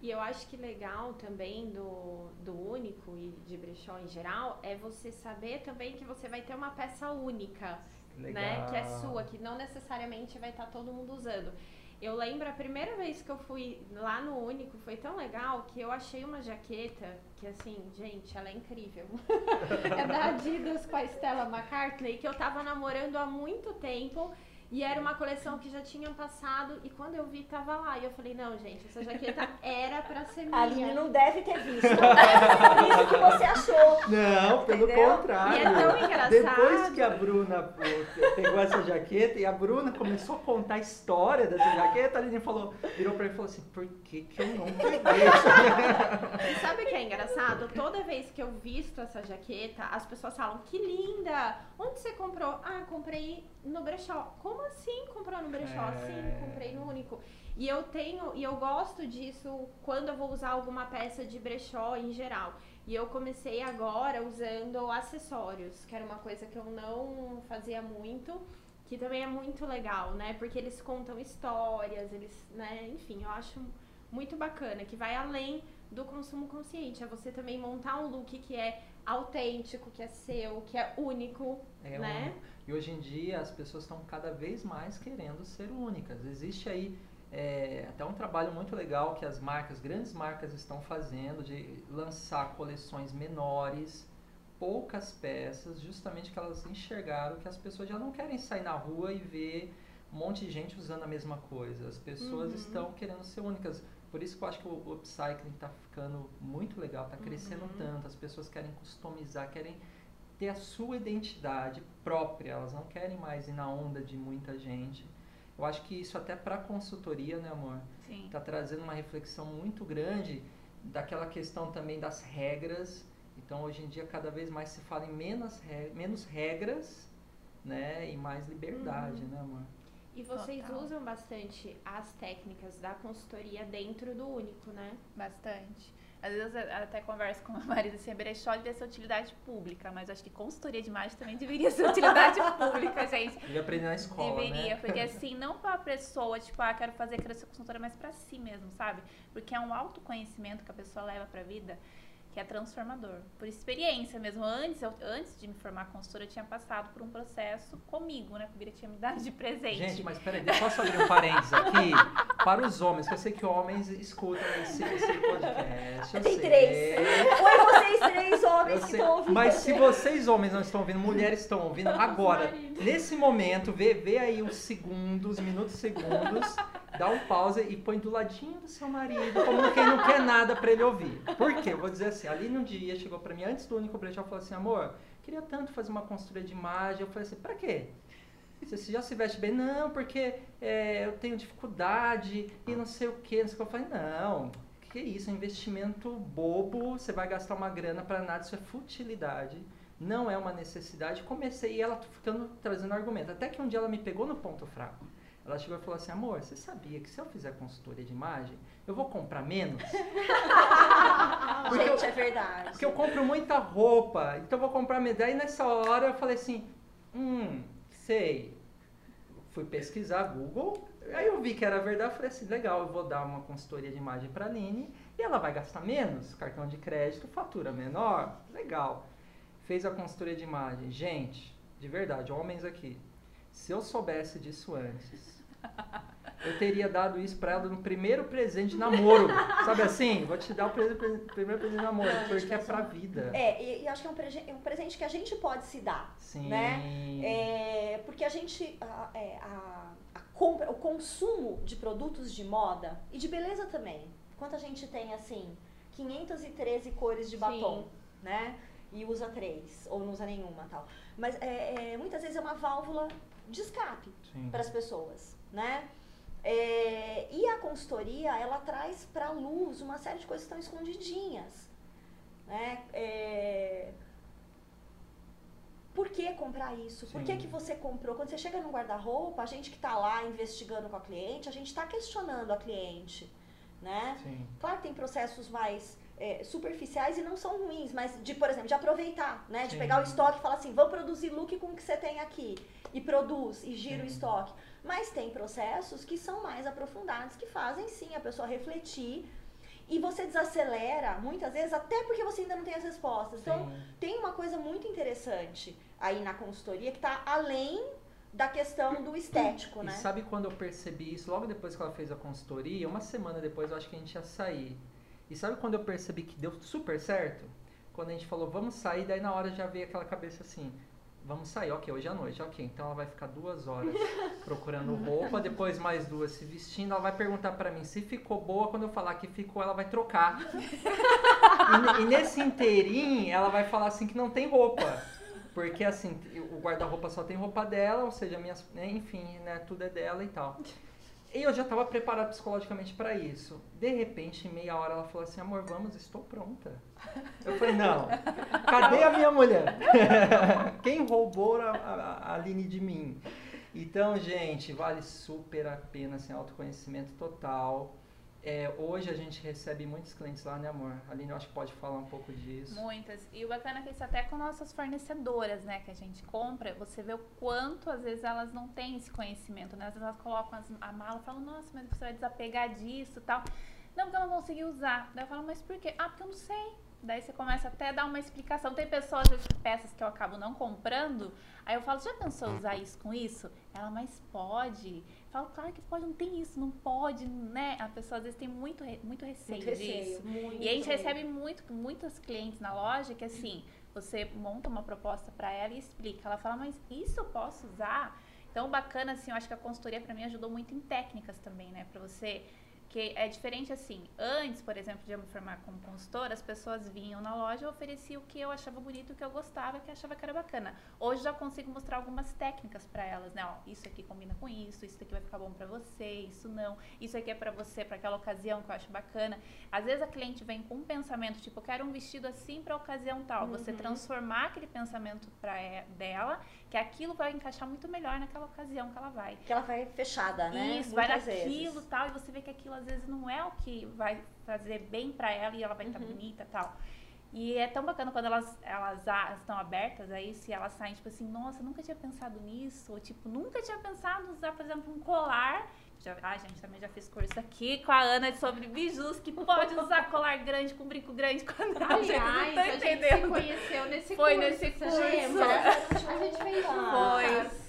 E eu acho que legal também do, do único e de brechó em geral é você saber também que você vai ter uma peça única, né? Que é Legal. sua, que não necessariamente vai estar todo mundo usando. Eu lembro a primeira vez que eu fui lá no Único, foi tão legal que eu achei uma jaqueta que assim, gente, ela é incrível. *laughs* é da Adidas com a Stella McCartney, que eu tava namorando há muito tempo. E era uma coleção que já tinha passado e quando eu vi tava lá. E eu falei, não, gente, essa jaqueta era pra ser minha. A Aline não deve ter visto. Não deve ter visto o que você achou. Não, pelo Entendeu? contrário. E é tão engraçado. Depois que a Bruna pegou essa jaqueta e a Bruna começou a contar a história dessa jaqueta, a Aline falou, virou pra mim e falou assim, por que, que eu não peguei isso? E sabe o que é engraçado? Toda vez que eu visto essa jaqueta, as pessoas falam, que linda! Onde você comprou? Ah, comprei no brechó. Como assim comprou no brechó? É. Sim, comprei no único. E eu tenho, e eu gosto disso quando eu vou usar alguma peça de brechó em geral. E eu comecei agora usando acessórios, que era uma coisa que eu não fazia muito, que também é muito legal, né? Porque eles contam histórias, eles, né? Enfim, eu acho muito bacana, que vai além do consumo consciente. É você também montar um look que é autêntico, que é seu, que é único, É né? um- E hoje em dia as pessoas estão cada vez mais querendo ser únicas. Existe aí é, até um trabalho muito legal que as marcas, grandes marcas estão fazendo de lançar coleções menores, poucas peças, justamente que elas enxergaram que as pessoas já não querem sair na rua e ver um monte de gente usando a mesma coisa. As pessoas Uhum. estão querendo ser únicas. Por isso que eu acho que o upcycling está ficando muito legal, está crescendo Uhum. tanto. As pessoas querem customizar, querem ter a sua identidade própria, elas não querem mais ir na onda de muita gente. Eu acho que isso até para consultoria, né, amor, Sim. está trazendo uma reflexão muito grande daquela questão também das regras. Então, hoje em dia, cada vez mais se fala em menos, re- menos regras, né, e mais liberdade, Uhum. né, amor? E vocês Total. usam bastante as técnicas da consultoria dentro do único, né? Bastante. Às vezes eu até converso com meu marido assim, a brechó devia ser utilidade pública, mas acho que consultoria de imagem também deveria ser utilidade *laughs* pública, gente. Devia aprender na escola, Deveria, né? porque assim, não pra pessoa, tipo, ah, quero fazer, quero ser consultora, mas pra si mesmo, sabe? Porque é um autoconhecimento que a pessoa leva pra vida que é transformador. Por experiência mesmo. Antes, eu, antes de me formar consultora, eu tinha passado por um processo comigo, né? Que o Bira tinha me dado de presente. Gente, mas peraí, deixa eu só abrir um parênteses aqui. Para os homens, que eu sei que homens escutam esse, esse podcast. Eu Tem três. Oi, vocês três Eu homens que sei. estão ouvindo. Mas se vocês homens não estão ouvindo, mulheres estão ouvindo, agora, nesse momento, vê, vê aí os segundos, minutos, segundos, dá um pause e põe do ladinho do seu marido, como quem não quer nada pra ele ouvir. Por quê? Eu vou dizer assim, ali no dia chegou pra mim, antes do único brechó, falou assim, amor, queria tanto fazer uma consultoria de imagem. Eu falei assim, pra quê? Você já se veste bem? Não, porque é, eu tenho dificuldade e não sei o que. Não sei o que. Eu falei, não, que isso, é um investimento bobo, você vai gastar uma grana pra nada, isso é futilidade, não é uma necessidade. Comecei e ela ficando trazendo argumento. Até que um dia ela me pegou no ponto fraco. Ela chegou e falou assim, amor, você sabia que se eu fizer consultoria de imagem, eu vou comprar menos? *laughs* Porque eu- Gente, é verdade. Porque eu compro muita roupa, então eu vou comprar menos. Aí nessa hora eu falei assim, hum, sei. Fui pesquisar Google, aí eu vi que era verdade, eu falei assim, legal, eu vou dar uma consultoria de imagem pra Aline e ela vai gastar menos, cartão de crédito, fatura menor, legal. Fez a consultoria de imagem. Gente, de verdade, homens aqui, se eu soubesse disso antes, *laughs* eu teria dado isso pra ela no primeiro presente de namoro. Sabe assim? Vou te dar o pre- primeiro presente de namoro, Não, gente, porque é pra vida. É, e, e acho que é um, é um presente que a gente pode se dar. Sim. né? É, porque a gente. A, é, a- a compra, o consumo de produtos de moda e de beleza também. Quanta gente tem assim, 513 cores de batom, né? E usa três, ou não usa nenhuma tal. Mas é, é, muitas vezes é uma válvula de escape Sim. para as pessoas, né? É, e a consultoria, ela traz para luz uma série de coisas que estão escondidinhas, né? É, por que comprar isso? Por que, Sim. que você comprou? Quando você chega no guarda-roupa, a gente que está lá investigando com a cliente, a gente está questionando a cliente, né? Sim. Claro que tem processos mais é, superficiais e não são ruins, mas de, por exemplo, de aproveitar, né? De Sim. pegar o estoque e falar assim, vamos produzir look com o que você tem aqui. E produz, e gira o Sim. estoque. Mas tem processos que são mais aprofundados, que fazem sim a pessoa refletir. E você desacelera, muitas vezes, até porque você ainda não tem as respostas. Então, Sim. tem uma coisa muito interessante aí na consultoria que está além da questão do estético, E né? sabe quando eu percebi isso? Logo depois que ela fez a consultoria, uma semana depois eu acho que a gente ia sair. E sabe quando eu percebi que deu super certo? Quando a gente falou, vamos sair, daí na hora já veio aquela cabeça assim, vamos sair, ok, hoje à noite, ok. Então ela vai ficar duas horas *laughs* procurando roupa, depois mais duas se vestindo. Ela vai perguntar pra mim se ficou boa. Quando eu falar que ficou, ela vai trocar. E, e nesse inteirinho, ela vai falar assim que não tem roupa. Porque assim, o guarda-roupa só tem roupa dela, ou seja, minhas, enfim, né, tudo é dela e tal. E eu já estava preparado psicologicamente para isso. De repente, em meia hora, ela falou assim: amor, vamos, estou pronta. Eu falei: não, cadê a minha mulher? *laughs* Quem roubou a, a, Aline de mim? Então, gente, vale super a pena, assim, autoconhecimento total. É, hoje a gente recebe muitos clientes lá, né, amor? Aline, eu acho que pode falar um pouco disso. Muitas. E o bacana é que isso até com nossas fornecedoras, né, que a gente compra, você vê o quanto às vezes elas não têm esse conhecimento, né? Às vezes elas colocam as, a mala e falam, nossa, mas você vai desapegar disso tal. Não, porque eu não consegui usar. Daí eu falo, mas por quê? Ah, porque eu não sei. Daí você começa até a dar uma explicação. Tem pessoas, às vezes, peças que eu acabo não comprando. Aí eu falo, já pensou usar isso com isso? Ela, mas pode. Falo, claro que pode, não tem isso, não pode, né? A pessoa às vezes tem muito, muito receio Muito receio, disso. muito. E a gente recebe muito, muitos clientes na loja que assim, você monta uma proposta para ela e explica. Ela fala, mas isso eu posso usar? Então, bacana, assim, eu acho que a consultoria para mim ajudou muito em técnicas também, né? Para você. Que é diferente assim. Antes, por exemplo, de eu me formar como consultora, as pessoas vinham na loja e ofereciam o que eu achava bonito, o que eu gostava, que eu achava que era bacana. Hoje já consigo mostrar algumas técnicas para elas, né? Ó, isso aqui combina com isso, isso aqui vai ficar bom para você, isso não. Isso aqui é para você, para aquela ocasião que eu acho bacana. Às vezes a cliente vem com um pensamento, tipo, eu quero um vestido assim para ocasião tal. Você Uhum. transformar aquele pensamento para dela, que aquilo vai encaixar muito melhor naquela ocasião que ela vai. Que ela vai fechada, né? Isso, vai Muitas naquilo vezes. tal, e você vê que aquilo às vezes não é o que vai fazer bem pra ela e ela vai estar Uhum. bonita tal. E é tão bacana quando elas, elas a- estão abertas a isso e elas saem, tipo assim, nossa, nunca tinha pensado nisso. Ou tipo, nunca tinha pensado em usar, por exemplo, um colar. Já, ah, gente, também já fiz curso aqui com a Ana sobre bijus, que pode usar *laughs* colar grande com brinco grande. Quando a gente não Aliás, tá a gente se conheceu nesse Foi curso. nesse você curso. lembra? A gente fez Ah, juntas.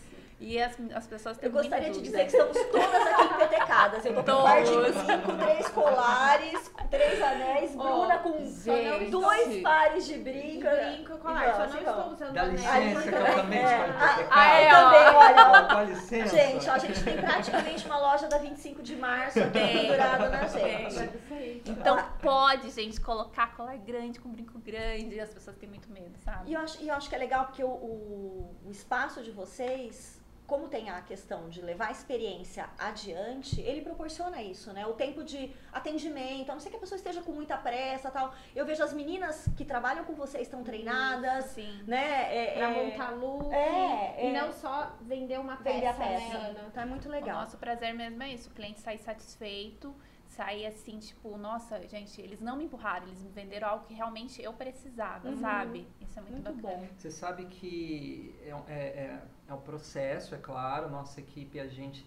E as, as pessoas têm Eu gostaria muita de dizer que estamos todas aqui empetecadas. Eu tô com um par de brinco, três colares, três anéis, Ó, Bruna com gente. dois pares de brinco. Brinco e colar. Só não estou usando Dá anel. licença que eu também É. estou Ah, ah, é, ó. também, olha. Dá licença. Gente, ó, a gente tem praticamente uma loja da 25 de março aqui pendurada na gente. Aí. Então pode, gente, colocar colar grande com brinco grande. E as pessoas têm muito medo, sabe? E eu acho, e eu acho que é legal porque o, o, o espaço de vocês, como tem a questão de levar a experiência adiante, ele proporciona isso, né? O tempo de atendimento, a não ser que a pessoa esteja com muita pressa tal. Eu vejo as meninas que trabalham com vocês estão treinadas, Sim. né? É, Pra é, montar look. É, E é. não só vender uma vender a peça, peça. né, Ana? Então é muito O legal. nosso prazer mesmo é isso. O cliente sair satisfeito, sair assim, tipo, nossa, gente, eles não me empurraram, eles me venderam algo que realmente eu precisava, Uhum. sabe? Isso é muito, Muito bacana. bom. Você sabe que é, um- é, é, é um processo, é claro. Nossa equipe, a gente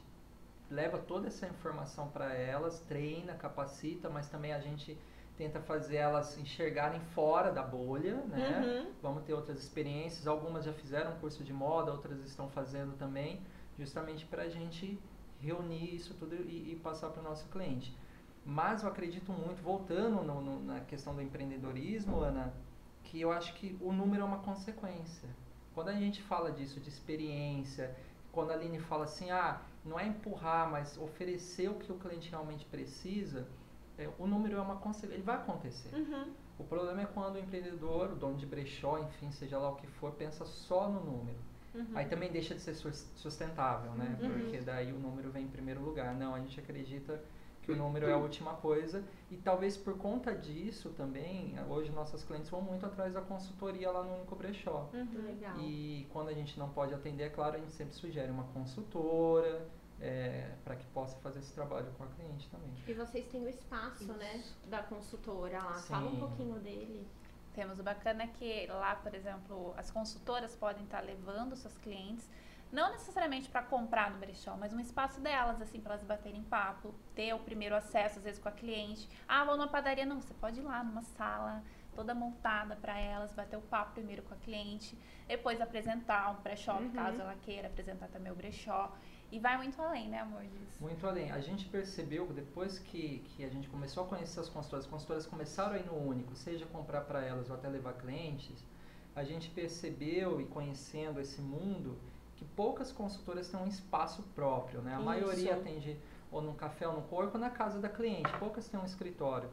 leva toda essa informação para elas, treina, capacita, mas também a gente tenta fazer elas enxergarem fora da bolha, né? Uhum. Vamos ter outras experiências. Algumas já fizeram curso de moda, outras estão fazendo também, justamente para a gente reunir isso tudo e, e passar para o nosso cliente. Mas eu acredito muito, voltando no- no- na questão do empreendedorismo, Ana, que eu acho que o número é uma consequência. Quando a gente fala disso, de experiência, quando a Aline fala assim, ah, não é empurrar, mas oferecer o que o cliente realmente precisa, é, o número é uma consequência, ele vai acontecer. Uhum. O problema é quando o empreendedor, o dono de brechó, enfim, seja lá o que for, pensa só no número. Uhum. Aí também deixa de ser sus- sustentável, né? Uhum. Porque daí o número vem em primeiro lugar. Não, a gente acredita que o número é a última coisa. E talvez por conta disso também, hoje nossas clientes vão muito atrás da consultoria lá no Único Brechó. Uhum. Legal. E quando a gente não pode atender, é claro, a gente sempre sugere uma consultora para que possa fazer esse trabalho com a cliente também. E vocês têm o espaço, né, da consultora lá. Fala um Sim. pouquinho dele. Temos o bacana é que lá, por exemplo, as consultoras podem estar levando seus clientes, não necessariamente para comprar no brechó, mas um espaço delas, assim, para elas baterem papo, ter o primeiro acesso, às vezes, com a cliente. Ah, vou numa padaria, não, você pode ir lá numa sala toda montada para elas, bater o papo primeiro com a cliente, depois apresentar um brechó, Uhum. caso ela queira apresentar também o brechó. E vai muito além, né, amor? Disso. Muito além. A gente percebeu depois que, que a gente começou a conhecer as consultoras, as consultoras começaram a ir no único, seja comprar para elas ou até levar clientes, a gente percebeu e conhecendo esse mundo que poucas consultoras têm um espaço próprio, né? A Isso. maioria atende ou num café ou no corpo ou na casa da cliente, poucas têm um escritório.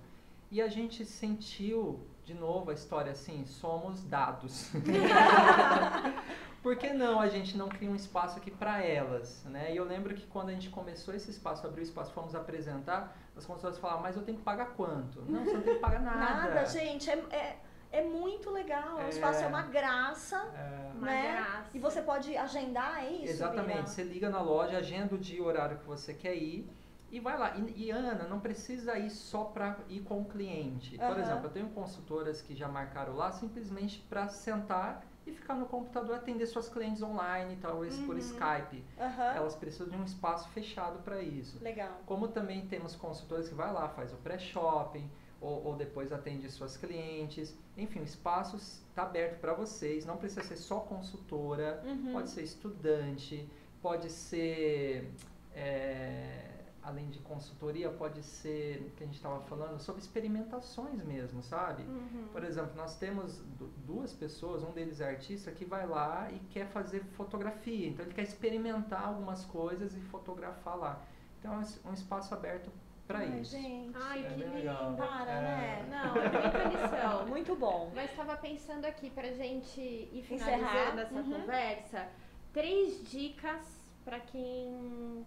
E a gente sentiu, de novo, a história assim, somos dados. *laughs* Por que não a gente não cria um espaço aqui para elas, né? E eu lembro que quando a gente começou esse espaço, abriu o espaço, fomos apresentar, as consultoras falavam, mas eu tenho que pagar quanto? Não, você não tem que pagar nada. Nada, gente, é, é, é muito legal. O É. espaço é uma graça. É, Uma né? graça. E você pode agendar, é isso? Exatamente. Bira? Você liga na loja, agenda o dia e o horário que você quer ir e vai lá. E, e, Ana, não precisa ir só para ir com o cliente. Por exemplo, eu tenho consultoras que já marcaram lá simplesmente para sentar e ficar no computador atender suas clientes online, talvez por Uhum. Skype. Aham. Elas precisam de um espaço fechado para isso. Legal. Como também temos consultores que vai lá, faz o pré-shopping, ou, ou depois atende suas clientes. Enfim, o espaço está aberto para vocês. Não precisa ser só consultora, Uhum. pode ser estudante, pode ser, é, além de consultoria, pode ser, que a gente estava falando, sobre experimentações mesmo, sabe? Uhum. Por exemplo, nós temos du- duas pessoas, um deles é artista, que vai lá e quer fazer fotografia. Então ele quer experimentar algumas coisas e fotografar lá. Então é um espaço aberto para Ai, isso. gente. Ai, É que bem lindo. Para, É. né? Não, é muita lição. *laughs* Muito bom. Mas estava pensando aqui pra gente ir Encerrar. finalizando essa Uhum. conversa. Três dicas pra quem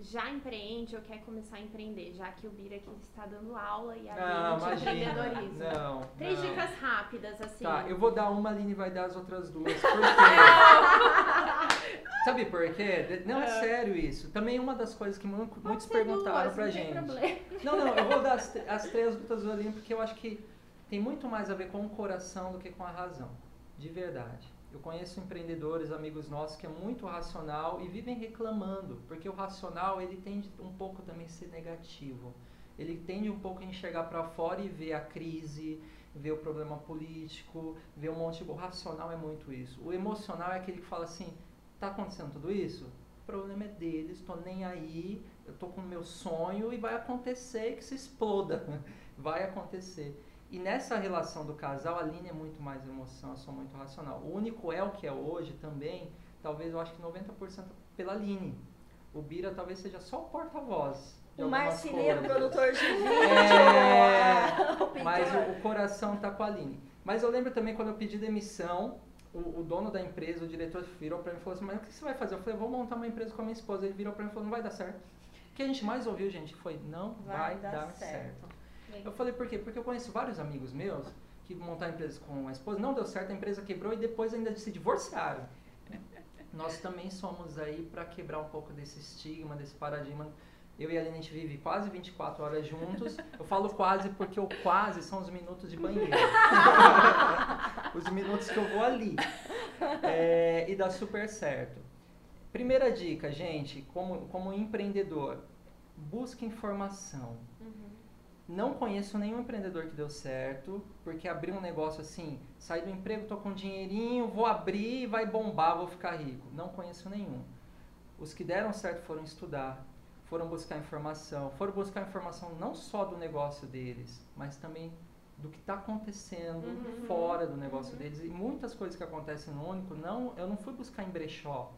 já empreende ou quer começar a empreender, já que o Bira aqui está dando aula e a Não, Aline de empreendedorismo. Não, Três não. dicas rápidas, assim. Tá, eu vou dar uma, a Aline vai dar as outras duas. *laughs* Por quê? *laughs* Sabe por quê? Não, é sério isso. Também uma das coisas que Pode muitos perguntaram duas, pra não gente. problema. Não, não, eu vou dar as, as três outras do Aline porque eu acho que tem muito mais a ver com o coração do que com a razão. De verdade. Eu conheço empreendedores, amigos nossos, que é muito racional e vivem reclamando, porque o racional ele tende um pouco também a ser negativo. Ele tende um pouco a enxergar para fora e ver a crise, ver o problema político, ver um monte de. O racional é muito isso. O emocional é aquele que fala assim: tá acontecendo tudo isso? O problema é deles, tô nem aí, eu tô com o meu sonho e vai acontecer que se exploda. *laughs* Vai acontecer. E nessa relação do casal, a Aline é muito mais emoção, eu sou muito racional. O único é o que é hoje também, talvez eu acho que 90% pela Aline. O Bira talvez seja só o porta-voz. O marceneiro, coisas. produtor de vídeo. É. *laughs* Mas o, o coração tá com a Aline. Mas eu lembro também quando eu pedi demissão, o, o dono da empresa, o diretor, virou pra mim e falou assim: Mas o que você vai fazer? Eu falei: Vou montar uma empresa com a minha esposa. Ele virou pra mim e falou: Não vai dar certo. O que a gente mais ouviu, gente, foi: Não vai, dar, certo. Eu falei: Por quê? Porque eu conheço vários amigos meus que montaram empresa com a esposa, não deu certo, a empresa quebrou e depois ainda se divorciaram. Nós também somos aí para quebrar um pouco desse estigma, desse paradigma. Eu e a Aline, a gente vive quase 24 horas juntos. Eu falo quase porque o quase são os minutos de banheiro. *laughs* os minutos que eu vou ali. É, e dá super certo. Primeira dica, gente, como, como empreendedor, busque informação. Não conheço nenhum empreendedor que deu certo, porque abriu um negócio assim, saí do emprego, tô com dinheirinho, vou abrir, vai bombar, vou ficar rico. Não conheço nenhum. Os que deram certo foram estudar, foram buscar informação, foram buscar informação não só do negócio deles, mas também do que está acontecendo Uhum. fora do negócio Uhum. deles e muitas coisas que acontecem no único não eu não fui buscar em brechó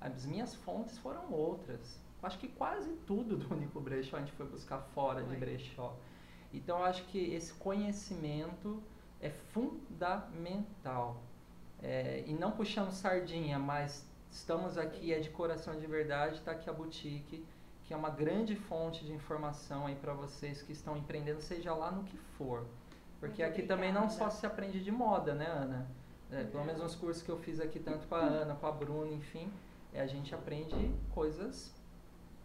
as minhas fontes foram outras acho que quase tudo do único brechó a gente foi buscar fora de Foi. brechó então eu acho que esse conhecimento é fundamental É, e não puxando sardinha mas estamos aqui é de coração de verdade está aqui a boutique que é uma grande fonte de informação aí para vocês que estão empreendendo seja lá no que for porque Muito aqui também não obrigada. só se aprende de moda, né, Ana? É, pelo Não. menos nos cursos que eu fiz aqui, tanto com a Ana, com a Bruna, enfim, é, a gente aprende coisas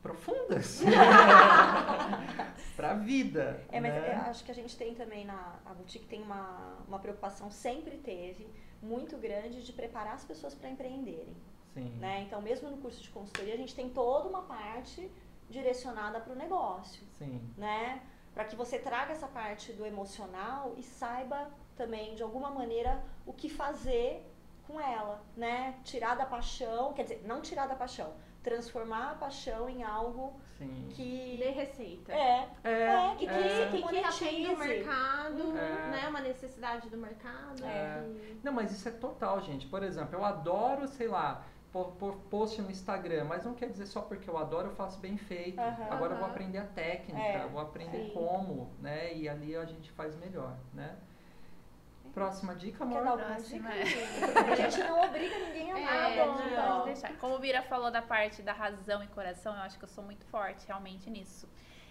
profundas *laughs* para a vida. É, mas né? eu acho que a gente tem também na a boutique tem uma, uma preocupação sempre teve muito grande de preparar as pessoas para empreenderem, Sim. né? Então, mesmo no curso de consultoria, a gente tem toda uma parte direcionada para o negócio, Sim. né? Para que você traga essa parte do emocional e saiba também de alguma maneira o que fazer com ela, né? Tirar da paixão, quer dizer, não tirar da paixão, transformar a paixão em algo Sim. que Dê receita. é, É, é, que, É. que, que, que atende o mercado, É. né? Uma necessidade do mercado. É. E- Não, mas isso é total, gente. Por exemplo, eu adoro, sei lá, pôr, pôr post no Instagram, mas não quer dizer só porque eu adoro, eu faço bem feito. Aham. Agora eu vou aprender a técnica, É, vou aprender sim. como, né? E ali a gente faz melhor, né? Próxima dica, amor. Quer dar alguma Próxima, dica? é. A gente não obriga ninguém a É, nada. não. né? Pode deixar. Como o Bira falou da parte da razão e coração, eu acho que eu sou muito forte realmente nisso.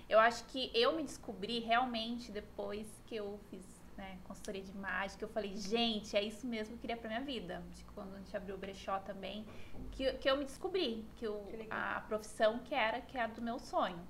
Eu acho que eu me descobri realmente depois que eu fiz né, consultoria de imagem, que eu falei, gente, é isso mesmo que eu queria pra minha vida. Acho que quando a gente abriu o brechó também, que, que eu me descobri, que, eu, Que a profissão que era, que era do meu sonho.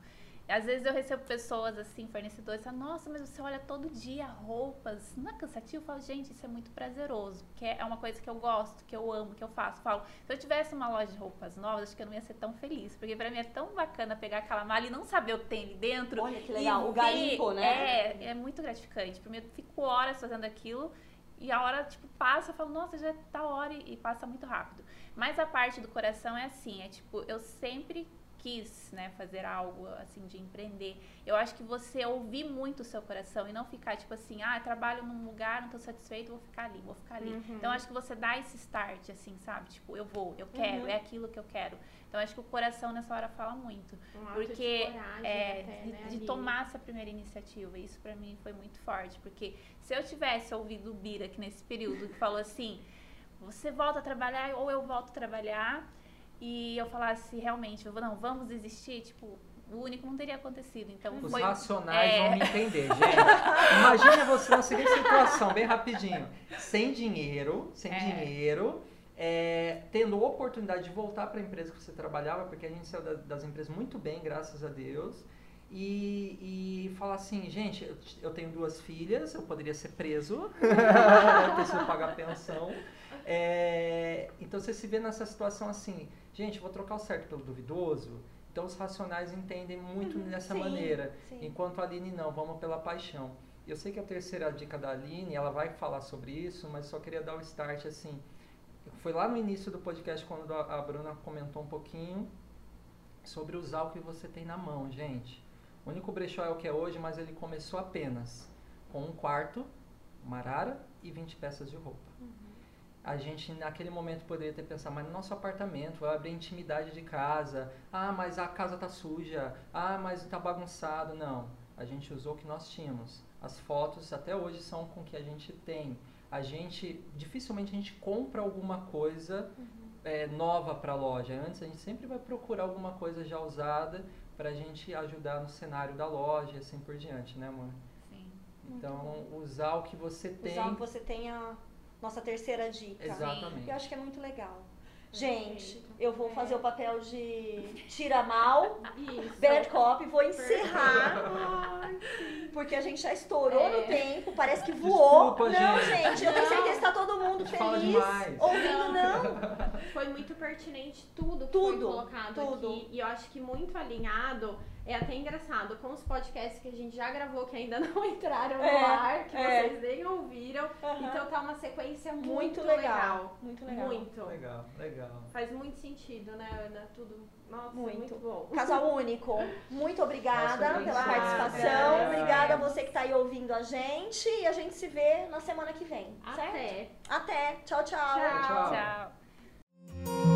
Às vezes eu recebo pessoas assim, fornecedores, falam, nossa, mas você olha todo dia roupas, não é cansativo? Eu falo, gente, isso é muito prazeroso, porque é uma coisa que eu gosto, que eu amo, que eu faço. Eu falo, se eu tivesse uma loja de roupas novas, acho que eu não ia ser tão feliz, porque pra mim é tão bacana pegar aquela mala e não saber o que tem ali dentro. Olha que legal, o garimpo, né? É, é muito gratificante. Pra mim, eu fico horas fazendo aquilo e a hora, tipo, passa, eu falo, nossa, já tá hora e, e passa muito rápido. Mas a parte do coração é assim, é tipo, eu sempre quis, né, fazer algo assim de empreender. Eu acho que você ouvir muito o seu coração e não ficar tipo assim, ah, trabalho num lugar, não tô satisfeito, vou ficar ali, vou ficar ali. Uhum. Então acho que você dá esse start assim, sabe? Tipo, eu vou, eu quero, Uhum. é aquilo que eu quero. Então acho que o coração nessa hora fala muito, Um porque de coragem é até, de, né, de tomar essa primeira iniciativa. Isso pra mim foi muito forte, porque se eu tivesse ouvido o Bira aqui nesse período que falou assim, você volta a trabalhar ou eu volto a trabalhar e eu falasse realmente, eu vou, não, vamos desistir, tipo, o único não teria acontecido. Então Os foi racionais é. vão me entender, gente. Imagina você na seguinte situação, bem rapidinho. Sem dinheiro, sem É. dinheiro, é, tendo oportunidade de voltar para a empresa que você trabalhava, porque a gente saiu da- das empresas muito bem, graças a Deus. E, e falar assim, gente, eu, eu tenho duas filhas, eu poderia ser preso, *laughs* eu preciso pagar pensão. É, então você se vê nessa situação assim, gente, vou trocar o certo pelo duvidoso. Então os racionais entendem muito dessa Sim, maneira. sim. Enquanto a Aline não, vamos pela paixão. Eu sei que a terceira dica da Aline, ela vai falar sobre isso, mas só queria dar o start assim. Foi lá no início do podcast quando a Bruna comentou um pouquinho sobre usar o que você tem na mão, gente. O único brechó é o que é hoje, mas ele começou apenas com um quarto, uma arara e 20 peças de roupa. A gente naquele momento poderia ter pensado, mas no nosso apartamento, vai abrir a intimidade de casa. Ah, mas a casa tá suja. Ah, mas tá bagunçado. Não. A gente usou o que nós tínhamos. As fotos até hoje são com o que a gente tem. A gente dificilmente a gente compra alguma coisa é, nova para a loja. Antes a gente sempre vai procurar alguma coisa já usada para a gente ajudar no cenário da loja e assim por diante, né, amor? Sim. Então usar o que você tem. Usar o que você tem a nossa terceira dica. Exatamente. Eu acho que é muito legal. Gente, eu vou fazer o papel de tira mal, Isso. bad cop, vou encerrar. Porque a gente já estourou É. no tempo, parece que voou. Desculpa, não, gente. eu tenho Não. certeza que tá todo mundo feliz. Ouvindo, não. Foi muito pertinente tudo que Tudo, foi colocado tudo. aqui. E eu acho que muito alinhado. É até engraçado com os podcasts que a gente já gravou, que ainda *laughs* não entraram no É, ar, que é. vocês nem ouviram. Aham. Então tá uma sequência muito, muito legal. legal. Muito legal. Muito. Legal, legal. Faz muito sentido, né, Ana? Tudo. Nossa, Muito. muito, bom. *laughs* Casal único, muito obrigada Nossa, pela obrigada. participação. Obrigada. Obrigada a você que tá aí ouvindo a gente. E a gente se vê na semana que vem, certo? Até. Até. Tchau, tchau. Tchau. Tchau. Tchau.